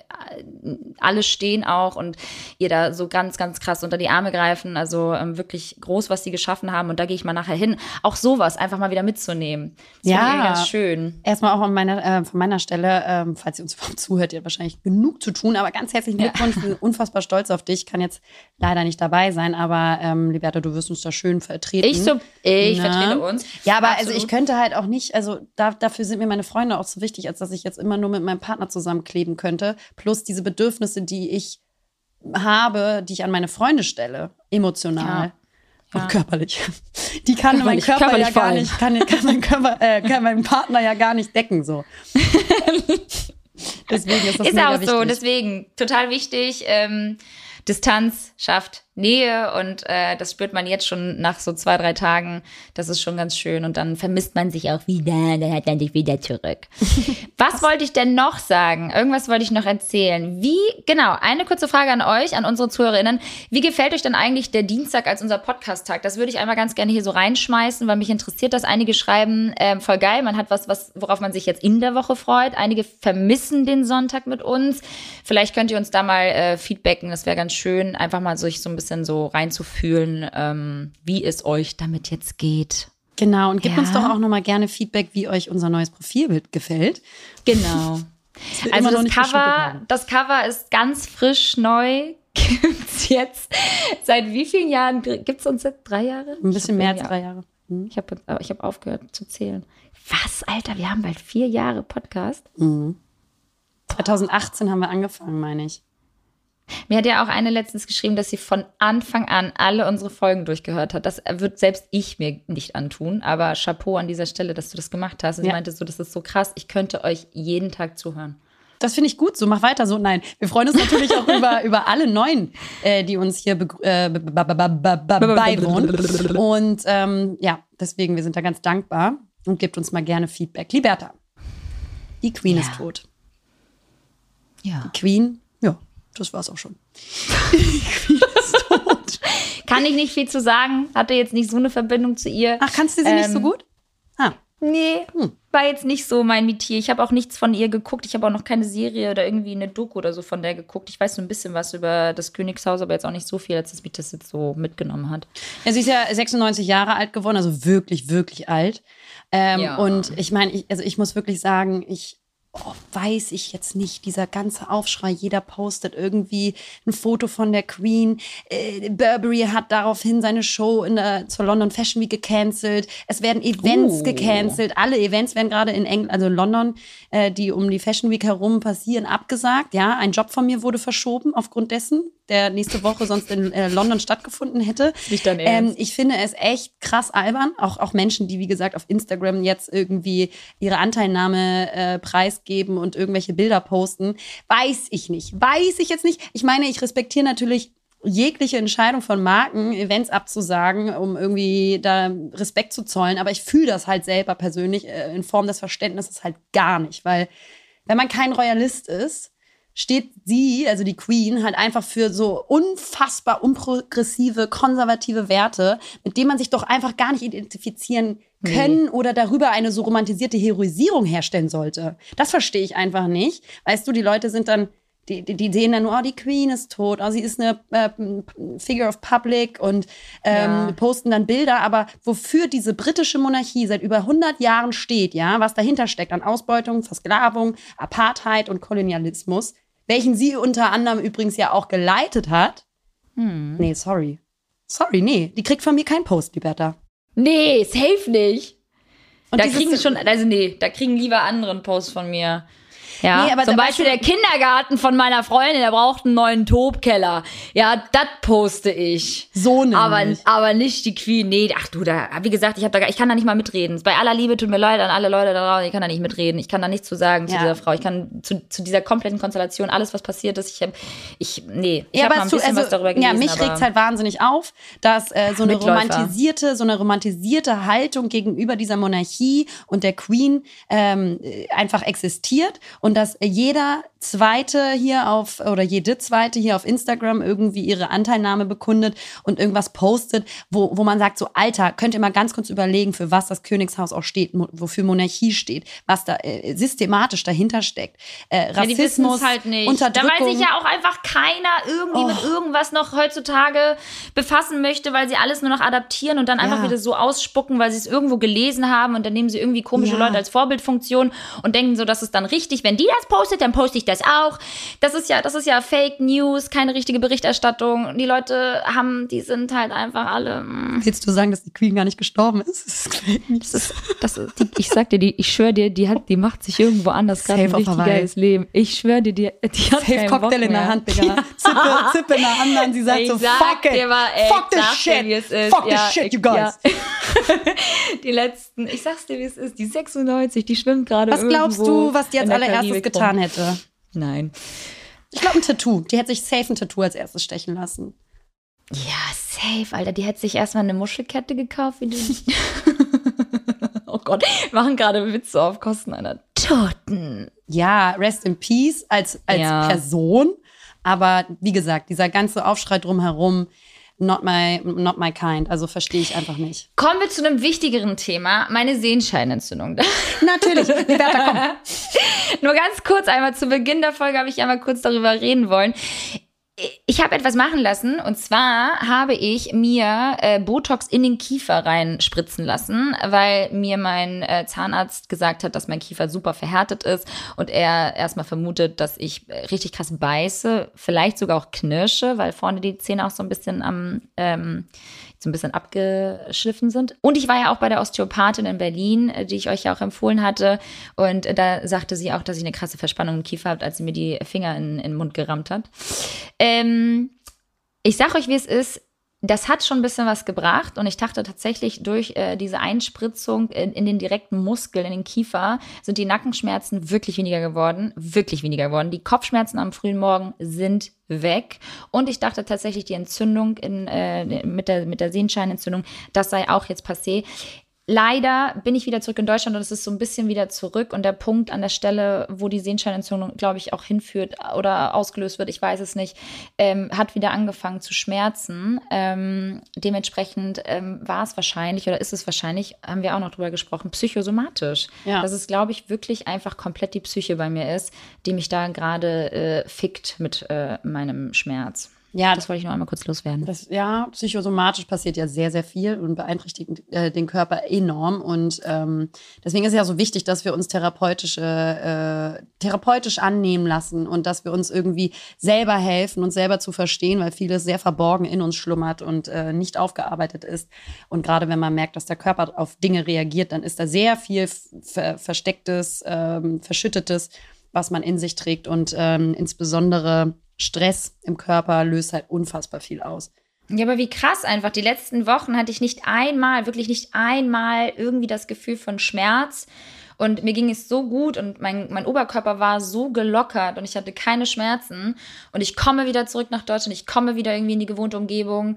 alle stehen auch und ihr da so ganz, ganz krass unter die Arme greifen. Also ähm, wirklich groß, was sie geschaffen haben. Und da gehe ich mal nachher hin. Auch sowas einfach mal wieder mitzunehmen. Das Ja. ganz schön. Erstmal auch an meiner, äh, von meiner Stelle, ähm, falls ihr uns überhaupt zuhört, ihr habt wahrscheinlich genug zu tun, aber ganz herzlichen Glückwunsch. Ich bin unfassbar stolz auf dich. Kann jetzt leider nicht dabei sein, aber ähm, Liberta, du wirst uns da schön vertreten. Ich, so, ich Na? vertrete uns. Ja, aber Absolut. also ich könnte halt auch nicht, also da, dafür sind mir meine Freunde auch so wichtig, als dass ich jetzt immer nur mit meinem Partner zusammenkleben könnte. Plus diese Bedürfnisse, die ich habe, die ich an meine Freunde stelle, emotional. Ja. Und Ja. körperlich. Die kann mein Körperlich, Körper körperlich ja gar allem. nicht, kann, kann, mein Körper, äh, kann mein Partner ja gar nicht decken. So. Deswegen ist das Ist auch so, wichtig. deswegen total wichtig. Ähm, Distanz schafft Nähe und äh, das spürt man jetzt schon nach so zwei, drei Tagen. Das ist schon ganz schön und dann vermisst man sich auch wieder, dann hat man dich wieder zurück. Was wollte ich denn noch sagen? Irgendwas wollte ich noch erzählen. Wie, genau, eine kurze Frage an euch, an unsere ZuhörerInnen. Wie gefällt euch denn eigentlich der Dienstag als unser Podcast-Tag? Das würde ich einmal ganz gerne hier so reinschmeißen, weil mich interessiert das. Einige schreiben, ähm, voll geil, man hat was, was, worauf man sich jetzt in der Woche freut. Einige vermissen den Sonntag mit uns. Vielleicht könnt ihr uns da mal äh, feedbacken, das wäre ganz schön, einfach mal sich so ein bisschen so reinzufühlen, ähm, wie es euch damit jetzt geht. Genau, und gebt Ja. uns doch auch nochmal gerne Feedback, wie euch unser neues Profilbild gefällt. Genau. Also das Cover, das Cover ist ganz frisch neu. Gibt's jetzt seit wie vielen Jahren? Gibt's uns jetzt drei Jahre? Ein bisschen mehr als drei Jahre. Hm? Ich habe ich hab aufgehört zu zählen. Was, Alter? Wir haben bald vier Jahre Podcast. 2018 haben wir angefangen, meine ich. Mir hat ja auch eine letztens geschrieben, dass sie von Anfang an alle unsere Folgen durchgehört hat. Das wird selbst ich mir nicht antun. Aber Chapeau an dieser Stelle, dass du das gemacht hast. Und sie Ja. meinte so, das ist so krass. Ich könnte euch jeden Tag zuhören. Das finde ich gut, so mach weiter so. Nein, wir freuen uns natürlich auch über, über alle Neuen, äh, die uns hier äh, beiwohnen. Und ähm, ja, deswegen, wir sind da ganz dankbar und gebt uns mal gerne Feedback. Liberta, Die Queen Ja. ist tot. Ja. Queen, ja, das war's auch schon. Kann ich nicht viel zu sagen. Hatte jetzt nicht so eine Verbindung zu ihr. Ach, kannst du sie nicht so Ähm, gut? Ah, Nee, war jetzt nicht so mein Metier. Ich habe auch nichts von ihr geguckt. Ich habe auch noch keine Serie oder irgendwie eine Doku oder so von der geguckt. Ich weiß so ein bisschen was über das Königshaus, aber jetzt auch nicht so viel, als dass mich das jetzt so mitgenommen hat. Ja, sie ist ja 96 Jahre alt geworden, also wirklich, wirklich alt. Ähm, Ja. Und ich meine, also ich muss wirklich sagen, ich oh, weiß ich jetzt nicht, dieser ganze Aufschrei, jeder postet irgendwie ein Foto von der Queen. Äh, Burberry hat daraufhin seine Show in der, zur London Fashion Week gecancelt. Es werden Events Oh. gecancelt. Alle Events werden gerade in England, also in London, äh, die um die Fashion Week herum passieren, abgesagt. Ja, ein Job von mir wurde verschoben aufgrund dessen, der nächste Woche sonst in äh, London stattgefunden hätte. Nicht dein Ähm, Ernst? ich finde es echt krass albern. Auch, auch Menschen, die, wie gesagt, auf Instagram jetzt irgendwie ihre Anteilnahme äh, preisgeben und irgendwelche Bilder posten. Weiß ich nicht. Weiß ich jetzt nicht. Ich meine, ich respektiere natürlich jegliche Entscheidung von Marken, Events abzusagen, um irgendwie da Respekt zu zollen. Aber ich fühle das halt selber persönlich äh, in Form des Verständnisses halt gar nicht. Weil wenn man kein Royalist ist, steht sie, also die Queen, halt einfach für so unfassbar unprogressive, konservative Werte, mit denen man sich doch einfach gar nicht identifizieren können oder darüber eine so romantisierte Heroisierung herstellen sollte. Das verstehe ich einfach nicht. Weißt du, die Leute sind dann, die, die, die sehen dann nur, oh, die Queen ist tot, oh, sie ist eine äh, Figure of Public und ähm, Ja. posten dann Bilder, aber wofür diese britische Monarchie seit über 100 Jahren steht, ja, was dahinter steckt an Ausbeutung, Versklavung, Apartheid und Kolonialismus, welchen sie unter anderem übrigens ja auch geleitet hat. Hm. Nee, sorry. Sorry, nee, die kriegt von mir keinen Post, die Bertha. Nee, safe nicht. Und da kriegen schon, also nee, da kriegen lieber andere einen Post von mir. Ja, Nee, aber zum Beispiel der Kindergarten von meiner Freundin, der braucht einen neuen Tobkeller. Ja, das poste ich. So nämlich. Aber, aber nicht die Queen. Nee, ach du, da, wie gesagt, ich, hab da, gar- ich kann da nicht mal mitreden. Bei aller Liebe tut mir leid an alle Leute da draußen, ich kann da nicht mitreden. Ich kann da nichts zu sagen zu Ja. dieser Frau. Ich kann zu, zu dieser kompletten Konstellation, alles, was passiert ist, ich hab, ich, nee, ich ja, hab aber mal ein bisschen was darüber gelesen. ja, mich regt halt wahnsinnig auf, dass äh, so eine Mitläufer. romantisierte, so eine romantisierte Haltung gegenüber dieser Monarchie und der Queen ähm, äh, einfach existiert und dass jeder Zweite hier auf oder jede Zweite hier auf Instagram irgendwie ihre Anteilnahme bekundet und irgendwas postet, wo, wo man sagt so Alter, könnt ihr mal ganz kurz überlegen, für was das Königshaus auch steht, wofür Monarchie steht, was da äh, systematisch dahinter steckt, äh, Ja, Rassismus, halt nicht. Da Unterdrückung. weil sich ja auch einfach keiner irgendwie mit Oh. irgendwas noch heutzutage befassen möchte, weil sie alles nur noch adaptieren und dann einfach Ja. wieder so ausspucken, weil sie es irgendwo gelesen haben und dann nehmen sie irgendwie komische Ja. Leute als Vorbildfunktion und denken so, das ist dann richtig. Wenn die das postet, dann poste ich das auch. Das ist ja, das ist ja Fake News, keine richtige Berichterstattung. Die Leute haben, die sind halt einfach alle. mm, Willst du sagen, dass die Queen gar nicht gestorben ist? Das mir. Das ist, das ist, die, ich sag dir, die, ich schwöre dir, die hat, die macht sich irgendwo anders gerade ein richtig geiles Leben. Ich schwöre dir, die, die hat Safe Cocktail in der. Hand, Digga. Zippe, Zippe in der anderen. Sie sagt Ich so, sag fuck it. dir mal, ey, fuck this dir, shit. ist. Fuck this Ja, shit, you guys. ja. Die letzten, ich sag's dir, wie es ist, die 96, die schwimmt gerade Was glaubst du, was die als in allererstes Karibik getan hätte? Nein. Ich glaube, ein Tattoo. Die hätte sich safe ein Tattoo als erstes stechen lassen. Ja, safe, Alter. Die hätte sich erstmal eine Muschelkette gekauft, wie du. oh Gott, wir machen gerade Witze auf Kosten einer Toten. Ja, rest in peace als, als Ja. Person. Aber wie gesagt, dieser ganze Aufschrei drumherum, not my, not my kind. Also verstehe ich einfach nicht. Kommen wir zu einem wichtigeren Thema, meine Sehenscheinentzündung. Natürlich, Liberta, komm. Nur ganz kurz einmal zu Beginn der Folge habe ich einmal kurz darüber reden wollen. Ich habe etwas machen lassen. Und zwar habe ich mir äh, Botox in den Kiefer reinspritzen lassen, weil mir mein äh, Zahnarzt gesagt hat, dass mein Kiefer super verhärtet ist und er erstmal vermutet, dass ich äh, richtig krass beiße, vielleicht sogar auch knirsche, weil vorne die Zähne auch so ein bisschen am ähm, so ein bisschen abgeschliffen sind. Und ich war ja auch bei der Osteopathin in Berlin, äh, die ich euch ja auch empfohlen hatte. Und äh, da sagte sie auch, dass ich eine krasse Verspannung im Kiefer habe, als sie mir die Finger in, in den Mund gerammt hat. Ähm, ich sag euch, wie es ist. Das hat schon ein bisschen was gebracht und ich dachte tatsächlich, durch äh, diese Einspritzung in, in den direkten Muskel, in den Kiefer, sind die Nackenschmerzen wirklich weniger geworden. Wirklich weniger geworden. Die Kopfschmerzen am frühen Morgen sind weg. Und ich dachte tatsächlich, die Entzündung in, äh, mit, der, mit der Sehenscheinentzündung, das sei auch jetzt passé. Leider bin ich wieder zurück in Deutschland und es ist so ein bisschen wieder zurück. Und der Punkt an der Stelle, wo die Sehenscheinentzündung, glaube ich, auch hinführt oder ausgelöst wird, ich weiß es nicht, ähm, hat wieder angefangen zu schmerzen. Ähm, dementsprechend ähm, war es wahrscheinlich oder ist es wahrscheinlich, haben wir auch noch drüber gesprochen, psychosomatisch. Ja. Dass es, glaube ich, wirklich einfach komplett die Psyche bei mir ist, die mich da gerade äh, fickt mit äh, meinem Schmerz. Ja, Das wollte ich nur einmal kurz loswerden. Das, ja, psychosomatisch passiert ja sehr, sehr viel und beeinträchtigt äh, den Körper enorm. Und ähm, deswegen ist es ja so wichtig, dass wir uns therapeutische, äh, therapeutisch annehmen lassen und dass wir uns irgendwie selber helfen, uns selber zu verstehen, weil vieles sehr verborgen in uns schlummert und äh, nicht aufgearbeitet ist. Und gerade wenn man merkt, dass der Körper auf Dinge reagiert, dann ist da sehr viel ver verstecktes, ähm, verschüttetes, was man in sich trägt. Und ähm, insbesondere Stress im Körper löst halt unfassbar viel aus. Ja, aber wie krass einfach. Die letzten Wochen hatte ich nicht einmal, wirklich nicht einmal irgendwie das Gefühl von Schmerz. Und mir ging es so gut und mein, mein Oberkörper war so gelockert und ich hatte keine Schmerzen. Und ich komme wieder zurück nach Deutschland, ich komme wieder irgendwie in die gewohnte Umgebung.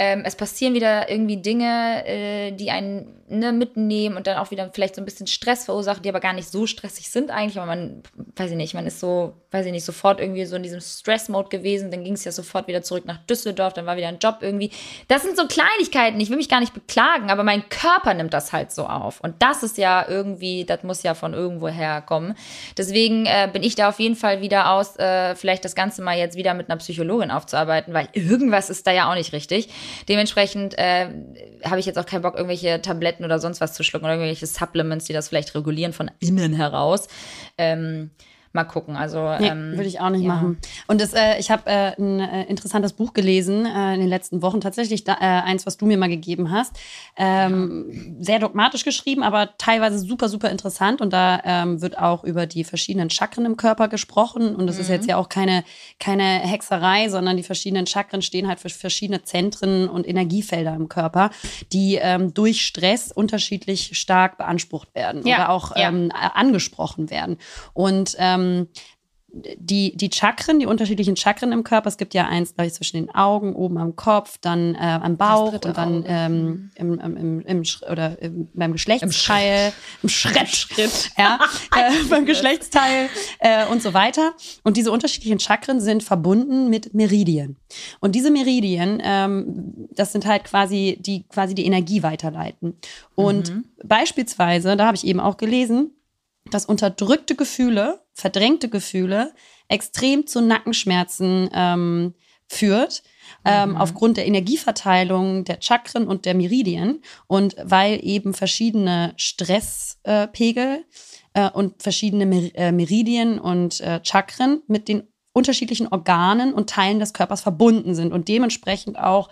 Ähm, es passieren wieder irgendwie Dinge, äh, die einen ne, mitnehmen und dann auch wieder vielleicht so ein bisschen Stress verursachen, die aber gar nicht so stressig sind eigentlich, aber man, weiß ich nicht, man ist so, weiß ich nicht, sofort irgendwie so in diesem Stress-Mode gewesen, dann ging es ja sofort wieder zurück nach Düsseldorf, dann war wieder ein Job irgendwie. Das sind so Kleinigkeiten, ich will mich gar nicht beklagen, aber mein Körper nimmt das halt so auf. Und das ist ja irgendwie, das muss ja von irgendwo herkommen. Deswegen äh, bin ich da auf jeden Fall wieder aus, äh, vielleicht das Ganze mal jetzt wieder mit einer Psychologin aufzuarbeiten, weil irgendwas ist da ja auch nicht richtig. Dementsprechend äh, habe ich jetzt auch keinen Bock, irgendwelche Tabletten oder sonst was zu schlucken oder irgendwelche Supplements, die das vielleicht regulieren von innen heraus. Ähm, mal gucken. Also Nee, ähm, würde ich auch nicht ja. machen. Und das, äh, ich habe äh, ein äh, interessantes Buch gelesen äh, in den letzten Wochen. Tatsächlich da, äh, eins, was du mir mal gegeben hast. Ähm, Sehr dogmatisch geschrieben, aber teilweise super, super interessant. Und da ähm, wird auch über die verschiedenen Chakren im Körper gesprochen. Und das ist jetzt ja auch keine, keine Hexerei, sondern die verschiedenen Chakren stehen halt für verschiedene Zentren und Energiefelder im Körper, die ähm, durch Stress unterschiedlich stark beansprucht werden Ja, oder auch ja. ähm, angesprochen werden. Und ähm, die, die Chakren, die unterschiedlichen Chakren im Körper, es gibt ja eins, glaube ich, zwischen den Augen, oben am Kopf, dann äh, am Bauch und dann ähm, im, im, im, im, Sch- oder im, beim Geschlechtsteil, im Schritt, ja, äh, beim Geschlechtsteil äh, und so weiter. Und diese unterschiedlichen Chakren sind verbunden mit Meridien. Und diese Meridien, ähm, das sind halt quasi die quasi die Energie weiterleiten. Und beispielsweise, da habe ich eben auch gelesen, dass unterdrückte Gefühle, verdrängte Gefühle extrem zu Nackenschmerzen ähm, führt. Ähm, aufgrund der Energieverteilung der Chakren und der Meridien und weil eben verschiedene Stresspegel äh, äh, und verschiedene Mer äh, Meridien und äh, Chakren mit den unterschiedlichen Organen und Teilen des Körpers verbunden sind und dementsprechend auch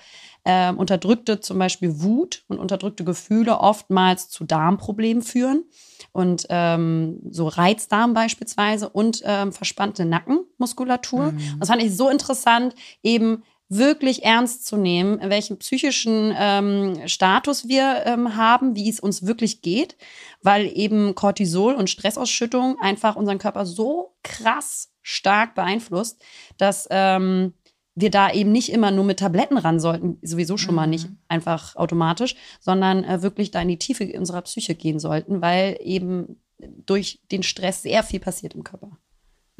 ähm, unterdrückte zum Beispiel Wut und unterdrückte Gefühle oftmals zu Darmproblemen führen und ähm, so Reizdarm beispielsweise und ähm, verspannte Nackenmuskulatur. Das fand ich so interessant, eben wirklich ernst zu nehmen, welchen psychischen ähm, Status wir ähm, haben, wie es uns wirklich geht, weil eben Cortisol und Stressausschüttung einfach unseren Körper so krass stark beeinflusst, dass ähm, wir da eben nicht immer nur mit Tabletten ran sollten, sowieso schon mal nicht einfach automatisch, sondern äh, wirklich da in die Tiefe unserer Psyche gehen sollten, weil eben durch den Stress sehr viel passiert im Körper.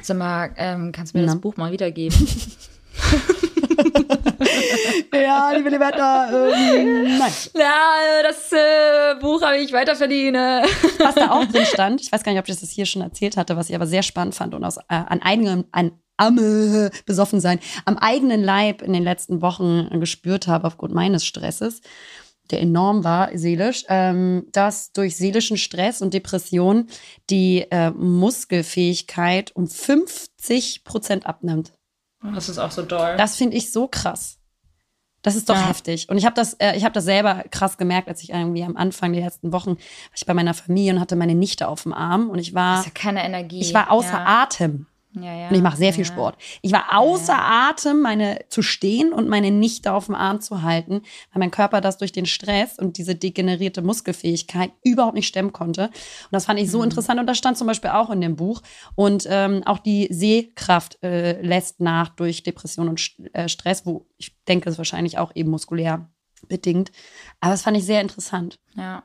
Sag mal, ähm, kannst du mir Na? das Buch mal wiedergeben? Ja, liebe Liberta, ähm, nein. ja, das äh, Buch habe ich weiter verdiene. Was da auch drin stand, ich weiß gar nicht, ob ich das hier schon erzählt hatte, was ich aber sehr spannend fand und aus, äh, an eigenem, an am äh, besoffen sein, am eigenen Leib in den letzten Wochen gespürt habe aufgrund meines Stresses, der enorm war seelisch, ähm, dass durch seelischen Stress und Depression die äh, Muskelfähigkeit um 50 Prozent abnimmt. Das ist auch so doll. Das finde ich so krass. Das ist doch Ja. heftig. Und ich habe das, äh, ich habe das selber krass gemerkt, als ich irgendwie am Anfang der ersten Wochen war ich bei meiner Familie und hatte meine Nichte auf dem Arm und ich war, das ist ja keine Energie. ich war außer ja. Atem. Ja, ja. Und ich mache sehr viel ja. Sport. Ich war außer Atem, meine zu stehen und meine Nichte auf dem Arm zu halten, weil mein Körper das durch den Stress und diese degenerierte Muskelfähigkeit überhaupt nicht stemmen konnte. Und das fand ich so interessant. Und das stand zum Beispiel auch in dem Buch. Und ähm, auch die Sehkraft äh, lässt nach durch Depression und äh, Stress, wo ich denke, es wahrscheinlich auch eben muskulär bedingt. Aber das fand ich sehr interessant. Ja.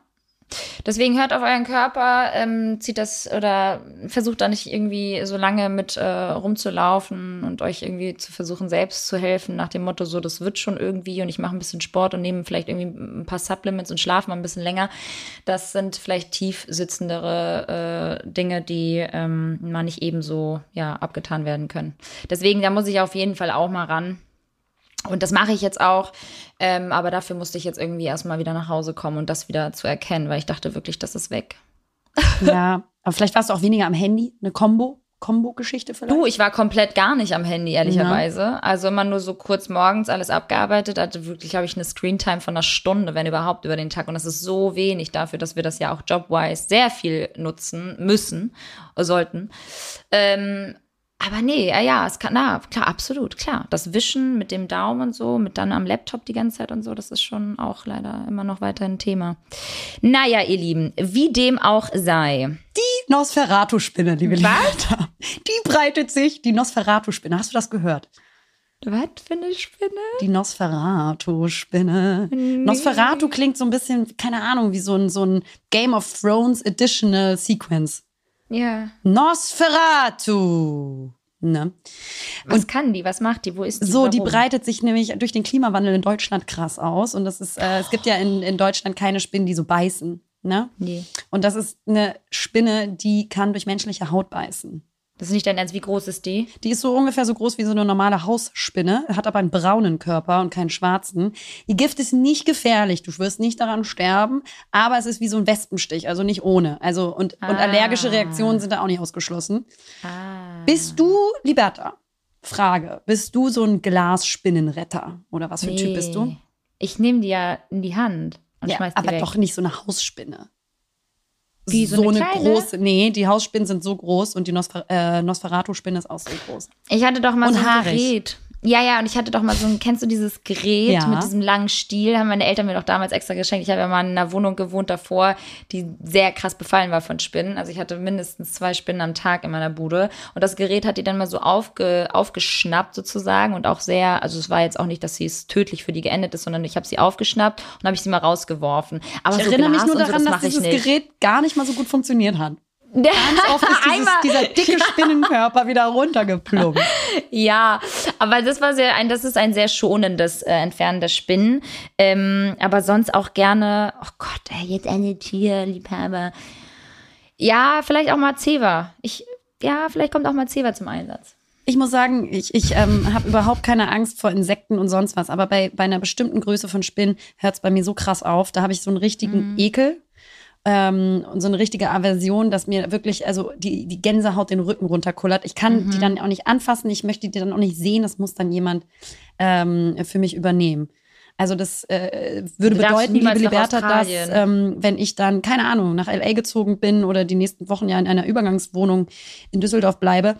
Deswegen hört auf euren Körper, ähm, zieht das oder versucht da nicht irgendwie so lange mit äh, rumzulaufen und euch irgendwie zu versuchen, selbst zu helfen, nach dem Motto, so, das wird schon irgendwie und ich mache ein bisschen Sport und nehme vielleicht irgendwie ein paar Supplements und schlafe mal ein bisschen länger. Das sind vielleicht tief sitzendere äh, Dinge, die ähm, mal nicht ebenso ja, abgetan werden können. Deswegen, da muss ich auf jeden Fall auch mal ran. Und das mache ich jetzt auch. Ähm, aber dafür musste ich jetzt irgendwie erstmal wieder nach Hause kommen und das wieder zu erkennen, weil ich dachte wirklich, das ist weg. Ja, aber vielleicht warst du auch weniger am Handy, eine Combo. Combo-Geschichte vielleicht? Du, ich war komplett gar nicht am Handy, ehrlicherweise. Ja. Also immer nur so kurz morgens alles abgearbeitet. Hatte wirklich, glaube ich, eine Screentime von einer Stunde, wenn überhaupt, über den Tag. Und das ist so wenig dafür, dass wir das ja auch jobwise sehr viel nutzen müssen, sollten. Ähm, aber nee, ja, ja, es kann, na, klar, absolut, klar. Das Wischen mit dem Daumen und so, mit dann am Laptop die ganze Zeit und so, das ist schon auch leider immer noch weiter ein Thema. Naja, ihr Lieben, wie dem auch sei. Die Nosferatu-Spinne, liebe Leute. Die breitet sich, die Nosferatu-Spinne. Hast du das gehört? Was für eine Spinne? Die Nosferatu-Spinne. Nee. Nosferatu klingt so ein bisschen, keine Ahnung, wie so ein, so ein Game of Thrones Additional Sequence. Ja. Nosferatu. Ne? Was kann die? Was macht die? Wo ist die? So, Warum? die breitet sich nämlich durch den Klimawandel in Deutschland krass aus. Und das ist, äh, es gibt ja in, in Deutschland keine Spinnen, die so beißen. Ne? Nee. Und das ist eine Spinne, die kann durch menschliche Haut beißen. Das ist nicht dein Ernst. Wie groß ist die? Die ist so ungefähr so groß wie so eine normale Hausspinne, hat aber einen braunen Körper und keinen schwarzen. Ihr Gift ist nicht gefährlich, du wirst nicht daran sterben, aber es ist wie so ein Wespenstich, also nicht ohne. Also und, ah. und allergische Reaktionen sind da auch nicht ausgeschlossen. Ah. Bist du, Liberta, Frage, bist du so ein Glasspinnenretter oder was für ein nee. Typ bist du? Ich nehme die ja in die Hand und ja, schmeiß die aber weg. doch nicht so eine Hausspinne. Wie, so, so eine, eine große. Nee, die Hausspinnen sind so groß und die Nosfer äh, Nosferatu-Spinne ist auch so groß. Ich hatte doch mal und so ein haarig. Gerät. Ja, ja, und ich hatte doch mal so ein, kennst du dieses Gerät Ja. mit diesem langen Stiel? Haben meine Eltern mir doch damals extra geschenkt. Ich habe ja mal in einer Wohnung gewohnt davor, die sehr krass befallen war von Spinnen. Also ich hatte mindestens zwei Spinnen am Tag in meiner Bude. Und das Gerät hat die dann mal so aufge, aufgeschnappt sozusagen und auch sehr, also es war jetzt auch nicht, dass sie es tödlich für die geendet ist, sondern ich habe sie aufgeschnappt und habe ich sie mal rausgeworfen. Aber Ich so erinnere mich Glas nur und so, daran, das dass dieses. Gerät gar nicht mal so gut funktioniert hat. Ganz oft ist dieses, dieser dicke Spinnenkörper wieder runtergeplumpt. Ja, aber das war sehr ein, das ist ein sehr schonendes äh, Entfernen der Spinnen. Ähm, aber sonst auch gerne, oh Gott, ey, jetzt eine Tierliebhaber. Ja, vielleicht auch mal Zewa. Ich, ja, vielleicht kommt auch mal Zewa zum Einsatz. Ich muss sagen, ich, ich ähm, habe überhaupt keine Angst vor Insekten und sonst was. Aber bei, bei einer bestimmten Größe von Spinnen hört es bei mir so krass auf. Da habe ich so einen richtigen Ekel ähm, und so eine richtige Aversion, dass mir wirklich also die, die Gänsehaut den Rücken runterkullert. Ich kann die dann auch nicht anfassen. Ich möchte die dann auch nicht sehen. Das muss dann jemand ähm, für mich übernehmen. Also das äh, würde Du bedeuten, liebe Liberta, dass ähm, wenn ich dann, keine Ahnung, nach LA gezogen bin oder die nächsten Wochen ja in einer Übergangswohnung in Düsseldorf bleibe,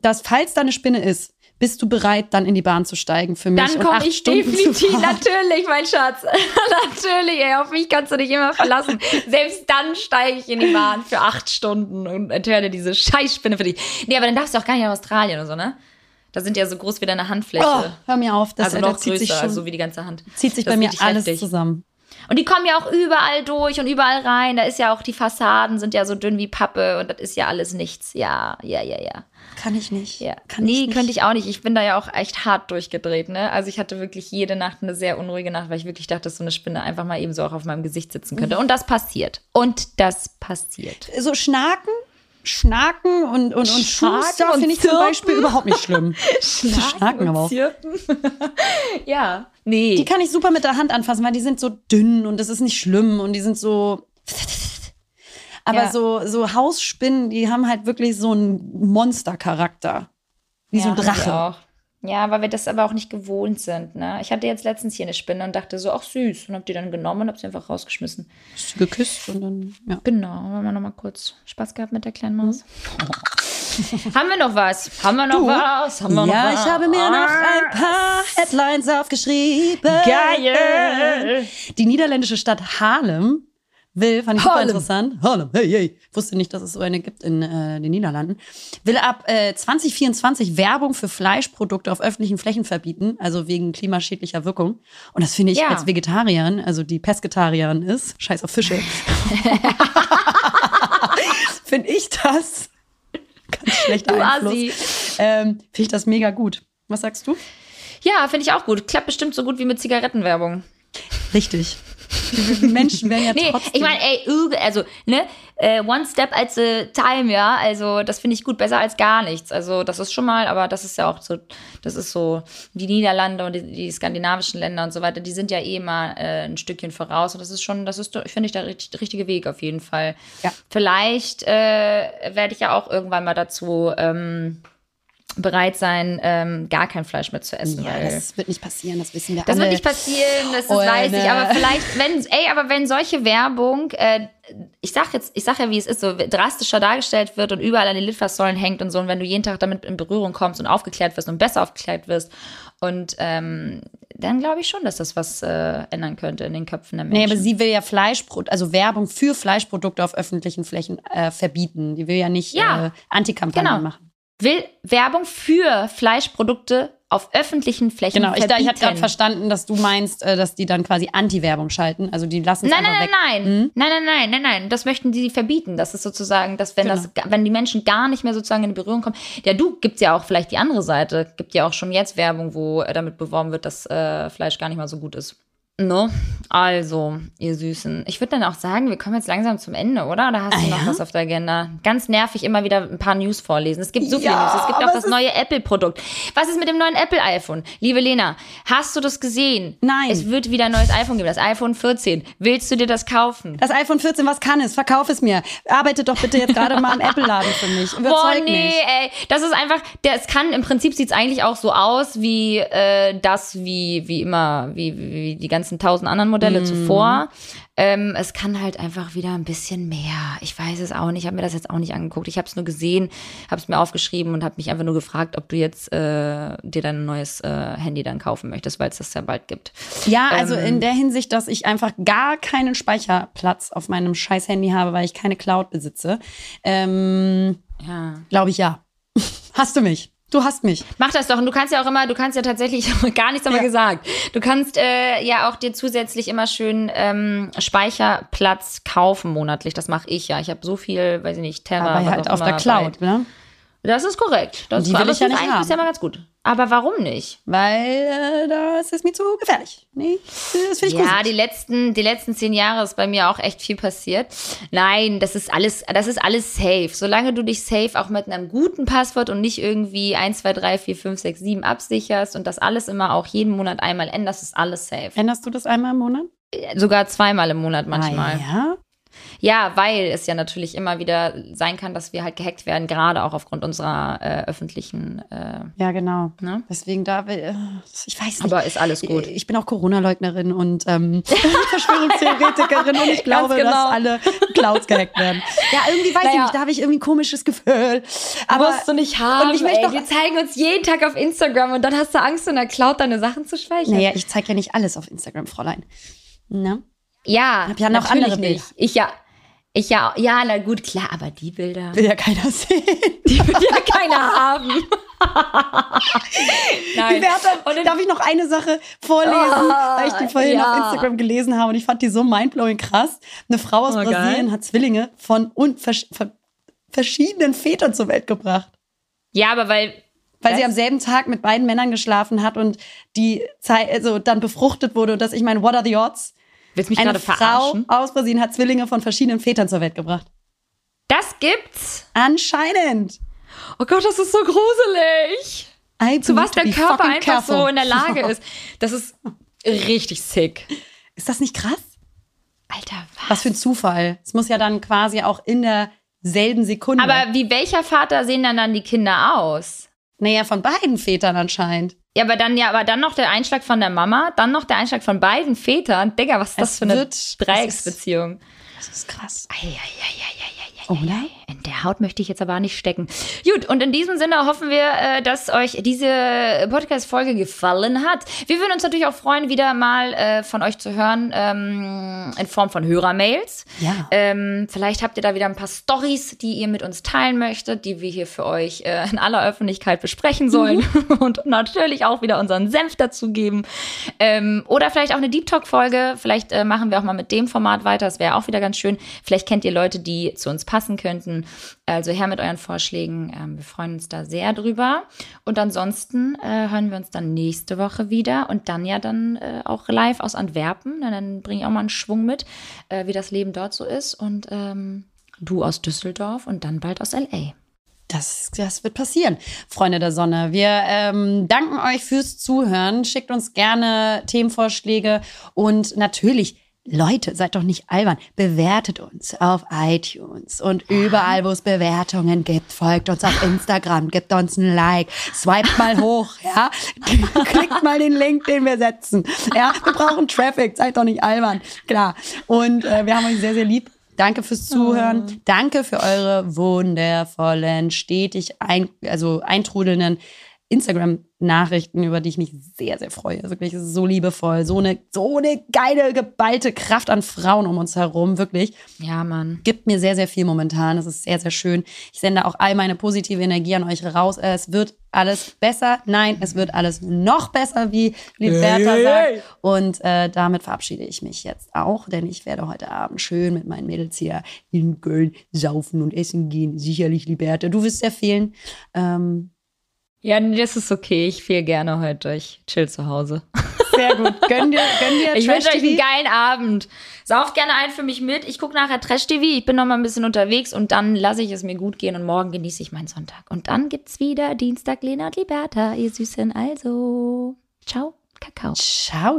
dass falls da eine Spinne ist, bist du bereit, dann in die Bahn zu steigen für mich Dann komme ich Stunden definitiv, natürlich, mein Schatz. natürlich, ey, auf mich kannst du dich immer verlassen. Selbst dann steige ich in die Bahn für acht Stunden und entwerde diese Scheißspinne für dich. Nee, aber dann darfst du auch gar nicht nach Australien oder so, ne? Da sind ja so groß wie deine Handfläche. Oh, hör mir auf, das also noch zieht sich größer, schon, also wie die ganze Hand. zieht sich Das bei mir alles heftig. zusammen. Und die kommen ja auch überall durch und überall rein. Da ist ja auch die Fassaden sind ja so dünn wie Pappe und das ist ja alles nichts. Ja, ja, ja, ja. Kann ich nicht. Ja. Kann nee, ich nicht. könnte ich auch nicht. Ich bin da ja auch echt hart durchgedreht, ne? Also ich hatte wirklich jede Nacht eine sehr unruhige Nacht, weil ich wirklich dachte, dass so eine Spinne einfach mal eben so auch auf meinem Gesicht sitzen könnte. Und das passiert. Und das passiert. So Schnaken, Schnaken und, und, und Schnaken Schuster finde ich zum? Beispiel überhaupt nicht schlimm. Schnaken aber auch. Zirpen. ja, nee. Die kann ich super mit der Hand anfassen, weil die sind so dünn und das ist nicht schlimm und die sind so. Aber Ja. so, so Hausspinnen, die haben halt wirklich so einen Monstercharakter. Wie so ein Ja, haben die Drache. Ja, weil wir das aber auch nicht gewohnt sind. Ne? Ich hatte jetzt letztens hier eine Spinne und dachte so, ach süß. Und hab die dann genommen und hab sie einfach rausgeschmissen. Hast du geküsst und dann, ja. Genau, haben wir noch mal kurz Spaß gehabt mit der kleinen Maus. haben wir noch was? Haben wir noch Du? was? Haben wir noch Ja, was? ich habe mir noch ein paar Headlines aufgeschrieben. Geil! Die niederländische Stadt Haarlem will, fand ich super Harlem. interessant. Harlem, hey, hey. Wusste nicht, dass es so eine gibt in äh, den Niederlanden. Will ab äh, 2024 Werbung für Fleischprodukte auf öffentlichen Flächen verbieten, also wegen klimaschädlicher Wirkung. Und das finde ich Ja. als Vegetarierin, also die Pesketarierin ist, scheiß auf Fische, finde ich das ganz schlechter Du Einfluss. Ähm, finde ich das mega gut. Was sagst du? Ja, finde ich auch gut. Klappt bestimmt so gut wie mit Zigarettenwerbung. Richtig. Die Menschen werden ja Nee, trotzdem. ich meine, ey, also, ne, äh, one step at a time, ja, also das finde ich gut, besser als gar nichts. Also das ist schon mal, aber das ist ja auch so, das ist so, die Niederlande und die, die skandinavischen Länder und so weiter, die sind ja eh mal äh, ein Stückchen voraus und das ist schon, das ist, finde ich, der richt- richtige Weg auf jeden Fall. Ja. Vielleicht äh, werde ich ja auch irgendwann mal dazu ähm, bereit sein, ähm, gar kein Fleisch mehr zu essen, ja, das wird nicht passieren, das wissen wir das alle. wird nicht passieren, das, das weiß ich. Aber vielleicht, wenn, ey, aber wenn solche Werbung, äh, ich sag jetzt, ich sag ja, wie es ist, so drastischer dargestellt wird und überall an den Litfaßsäulen hängt und so, und wenn du jeden Tag damit in Berührung kommst und aufgeklärt wirst und besser aufgeklärt wirst, und ähm, dann glaube ich schon, dass das was äh, ändern könnte in den Köpfen der Nee, Menschen. aber sie will ja Fleischprodukte, also Werbung für Fleischprodukte auf öffentlichen Flächen äh, verbieten. Die will ja nicht Ja, äh, Antikampagne genau. machen. Will Werbung für Fleischprodukte auf öffentlichen Flächen Genau, ich, da- ich habe gerade verbieten. verstanden, dass du meinst, äh, dass die dann quasi Anti-Werbung schalten. Also die lassen es Nein, einfach nein, weg. nein, nein. Nein, nein, nein, nein, nein. Das möchten die verbieten. Das ist sozusagen, dass wenn Genau. das, wenn die Menschen gar nicht mehr sozusagen in Berührung kommen. Ja, du gibt's ja auch vielleicht die andere Seite. Gibt ja auch schon jetzt Werbung, wo äh, damit beworben wird, dass äh, Fleisch gar nicht mal so gut ist. No, also, ihr Süßen. Ich würde dann auch sagen, wir kommen jetzt langsam zum Ende, oder? Oder hast du Ah, noch ja? was auf der Agenda? Ganz nervig, immer wieder ein paar News vorlesen. Es gibt so viele Ja, News. Es gibt auch es das neue Apple-Produkt. Was ist mit dem neuen Apple-iPhone? Liebe Lena, hast du das gesehen? Nein. Es wird wieder ein neues iPhone geben, das iPhone 14. Willst du dir das kaufen? Das iPhone 14, was kann es? Verkauf es mir. Arbeite doch bitte jetzt gerade mal im Apple-Laden für mich. Überzeug Boah, nee, mich. ey. Das ist einfach, der, es kann, im Prinzip sieht's eigentlich auch so aus wie äh, das, wie, wie immer, wie, wie, wie die ganzen tausend anderen Modelle Mhm. zuvor. Ähm, es kann halt einfach wieder ein bisschen mehr. Ich weiß es auch nicht, ich habe mir das jetzt auch nicht angeguckt. Ich habe es nur gesehen, habe es mir aufgeschrieben und habe mich einfach nur gefragt, ob du jetzt äh, dir dein neues äh, Handy dann kaufen möchtest, weil es das ja bald gibt. Ja, also Ähm. in der Hinsicht, dass ich einfach gar keinen Speicherplatz auf meinem scheiß Handy habe, weil ich keine Cloud besitze. Ähm, Ja. Glaube ich ja. Hast du mich? Du hast mich. Mach das doch. Und du kannst ja auch immer, du kannst ja tatsächlich gar nichts haben Ja. gesagt. Du kannst äh, ja auch dir zusätzlich immer schön ähm, Speicherplatz kaufen monatlich. Das mache ich ja. Ich habe so viel, weiß ich nicht, Terra. Aber halt auf der immer Cloud, ne? Das ist korrekt. Das Die ist, will ich ja ist nicht eigentlich haben. bisher mal ganz gut. Aber warum nicht? Weil äh, das ist mir zu gefährlich. Nee, das finde ich Ja, gruselig. die letzten, die letzten zehn Jahre ist bei mir auch echt viel passiert. Nein, das ist alles, das ist alles safe. Solange du dich safe auch mit einem guten Passwort und nicht irgendwie 1, 2, 3, 4, 5, 6, 7 absicherst und das alles immer auch jeden Monat einmal änderst, ist alles safe. Änderst du das einmal im Monat? Sogar zweimal im Monat manchmal. Ah, ja. Ja, weil es ja natürlich immer wieder sein kann, dass wir halt gehackt werden, gerade auch aufgrund unserer äh, öffentlichen. Äh, Ja, genau. Ne? Deswegen da, äh, ich weiß nicht. aber ist alles gut. Ich bin auch Corona-Leugnerin und ähm, Verschwörungstheoretikerin und ich glaube, genau. dass alle Clouds gehackt werden. Ja, irgendwie weiß ich Naja. nicht, da habe ich irgendwie ein komisches Gefühl. Aber musst du nicht haben. und ich möchte doch- Die zeigen uns jeden Tag auf Instagram und dann hast du Angst, in der Cloud deine Sachen zu speichern. naja, ich zeige ja nicht alles auf Instagram, Fräulein. Ne? Ja, Hab ja noch andere nicht. Ich ja. Ich ja, ja, na gut, klar, aber die Bilder, Will ja keiner sehen. die will ja keiner haben. Nein. In- darf ich noch eine Sache vorlesen, Ah, weil ich die vorhin ja. auf Instagram gelesen habe und ich fand die so mindblowing krass. Eine Frau aus Oh, Brasilien geil. hat Zwillinge von, un vers von verschiedenen Vätern zur Welt gebracht. Ja, aber weil. Weil sie am selben Tag mit beiden Männern geschlafen hat und die Zeit, also dann befruchtet wurde. Und dass ich meine, what are the odds? Willst mich Eine gerade Frau verarschen? aus Brasilien hat Zwillinge von verschiedenen Vätern zur Welt gebracht. Das gibt's. Anscheinend. Oh Gott, das ist so gruselig. I Zu was der Körper einfach careful. so in der Lage ist. Das ist richtig sick. Ist das nicht krass? Alter, was? Was für ein Zufall. Es muss ja dann quasi auch in derselben Sekunde. Aber wie welcher Vater sehen dann dann die Kinder aus? Naja, von beiden Vätern anscheinend. Ja, aber dann ja, aber dann noch der Einschlag von der Mama, dann noch der Einschlag von beiden Vätern. Digga, was ist das Es für eine wird- Dreiecksbeziehung? Das ist krass. Eieieiei. Oder? In der Haut möchte ich jetzt aber nicht stecken. Gut, und in diesem Sinne hoffen wir, äh, dass euch diese Podcast-Folge gefallen hat. Wir würden uns natürlich auch freuen, wieder mal äh, von euch zu hören ähm, in Form von Hörermails. Ja. Ähm, vielleicht habt ihr da wieder ein paar Stories, die ihr mit uns teilen möchtet, die wir hier für euch äh, in aller Öffentlichkeit besprechen sollen und natürlich auch wieder unseren Senf dazugeben. Ähm, oder vielleicht auch eine Deep Talk-Folge. Vielleicht machen wir auch mal mit dem Format weiter. Das wäre auch wieder ganz schön. Vielleicht kennt ihr Leute, die zu uns passen könnten. Also her mit euren Vorschlägen. Ähm, wir freuen uns da sehr drüber. Und ansonsten äh, hören wir uns dann nächste Woche wieder und dann ja dann äh, auch live aus Antwerpen. Na, Dann bringe ich auch mal einen Schwung mit, äh, wie das Leben dort so ist. Und ähm, du aus Düsseldorf und dann bald aus LA. Das, das wird passieren, Freunde der Sonne. Wir ähm, danken euch fürs Zuhören. Schickt uns gerne Themenvorschläge und natürlich. Leute, seid doch nicht albern. Bewertet uns auf iTunes und überall, wo es Bewertungen gibt. Folgt uns auf Instagram, gebt uns ein Like, swiped mal hoch, ja. Klickt mal den Link, den wir setzen. Ja, wir brauchen Traffic, seid doch nicht albern. Klar. Und äh, wir haben euch sehr, sehr lieb. Danke fürs Zuhören. Danke für eure wundervollen, stetig ein, also eintrudelnden Instagram-Nachrichten, über die ich mich sehr, sehr freue. Wirklich es ist so liebevoll. So eine, so eine geile, geballte Kraft an Frauen um uns herum. Wirklich. Ja, Mann. Gibt mir sehr, sehr viel momentan. Das ist sehr, sehr schön. Ich sende auch all meine positive Energie an euch raus. Es wird alles besser. Nein, es wird alles noch besser, wie Liberta sagt. Und äh, damit verabschiede ich mich jetzt auch, denn ich werde heute Abend schön mit meinen Mädels hier in Köln saufen und essen gehen. Sicherlich, Liberta. Du wirst sehr fehlen. Ähm, Ja, nee, das ist okay. Ich fehl gerne heute. Ich chill zu Hause. sehr gut. Gönn dir, gönn dir Ich wünsche euch einen geilen Abend. Sauft gerne ein für mich mit. Ich gucke nachher Trash TV. Ich bin noch mal ein bisschen unterwegs und dann lasse ich es mir gut gehen und morgen genieße ich meinen Sonntag. Und dann gibt's wieder Dienstag Lena und Liberta, ihr Süßen. Also, ciao, Kakao. Ciao.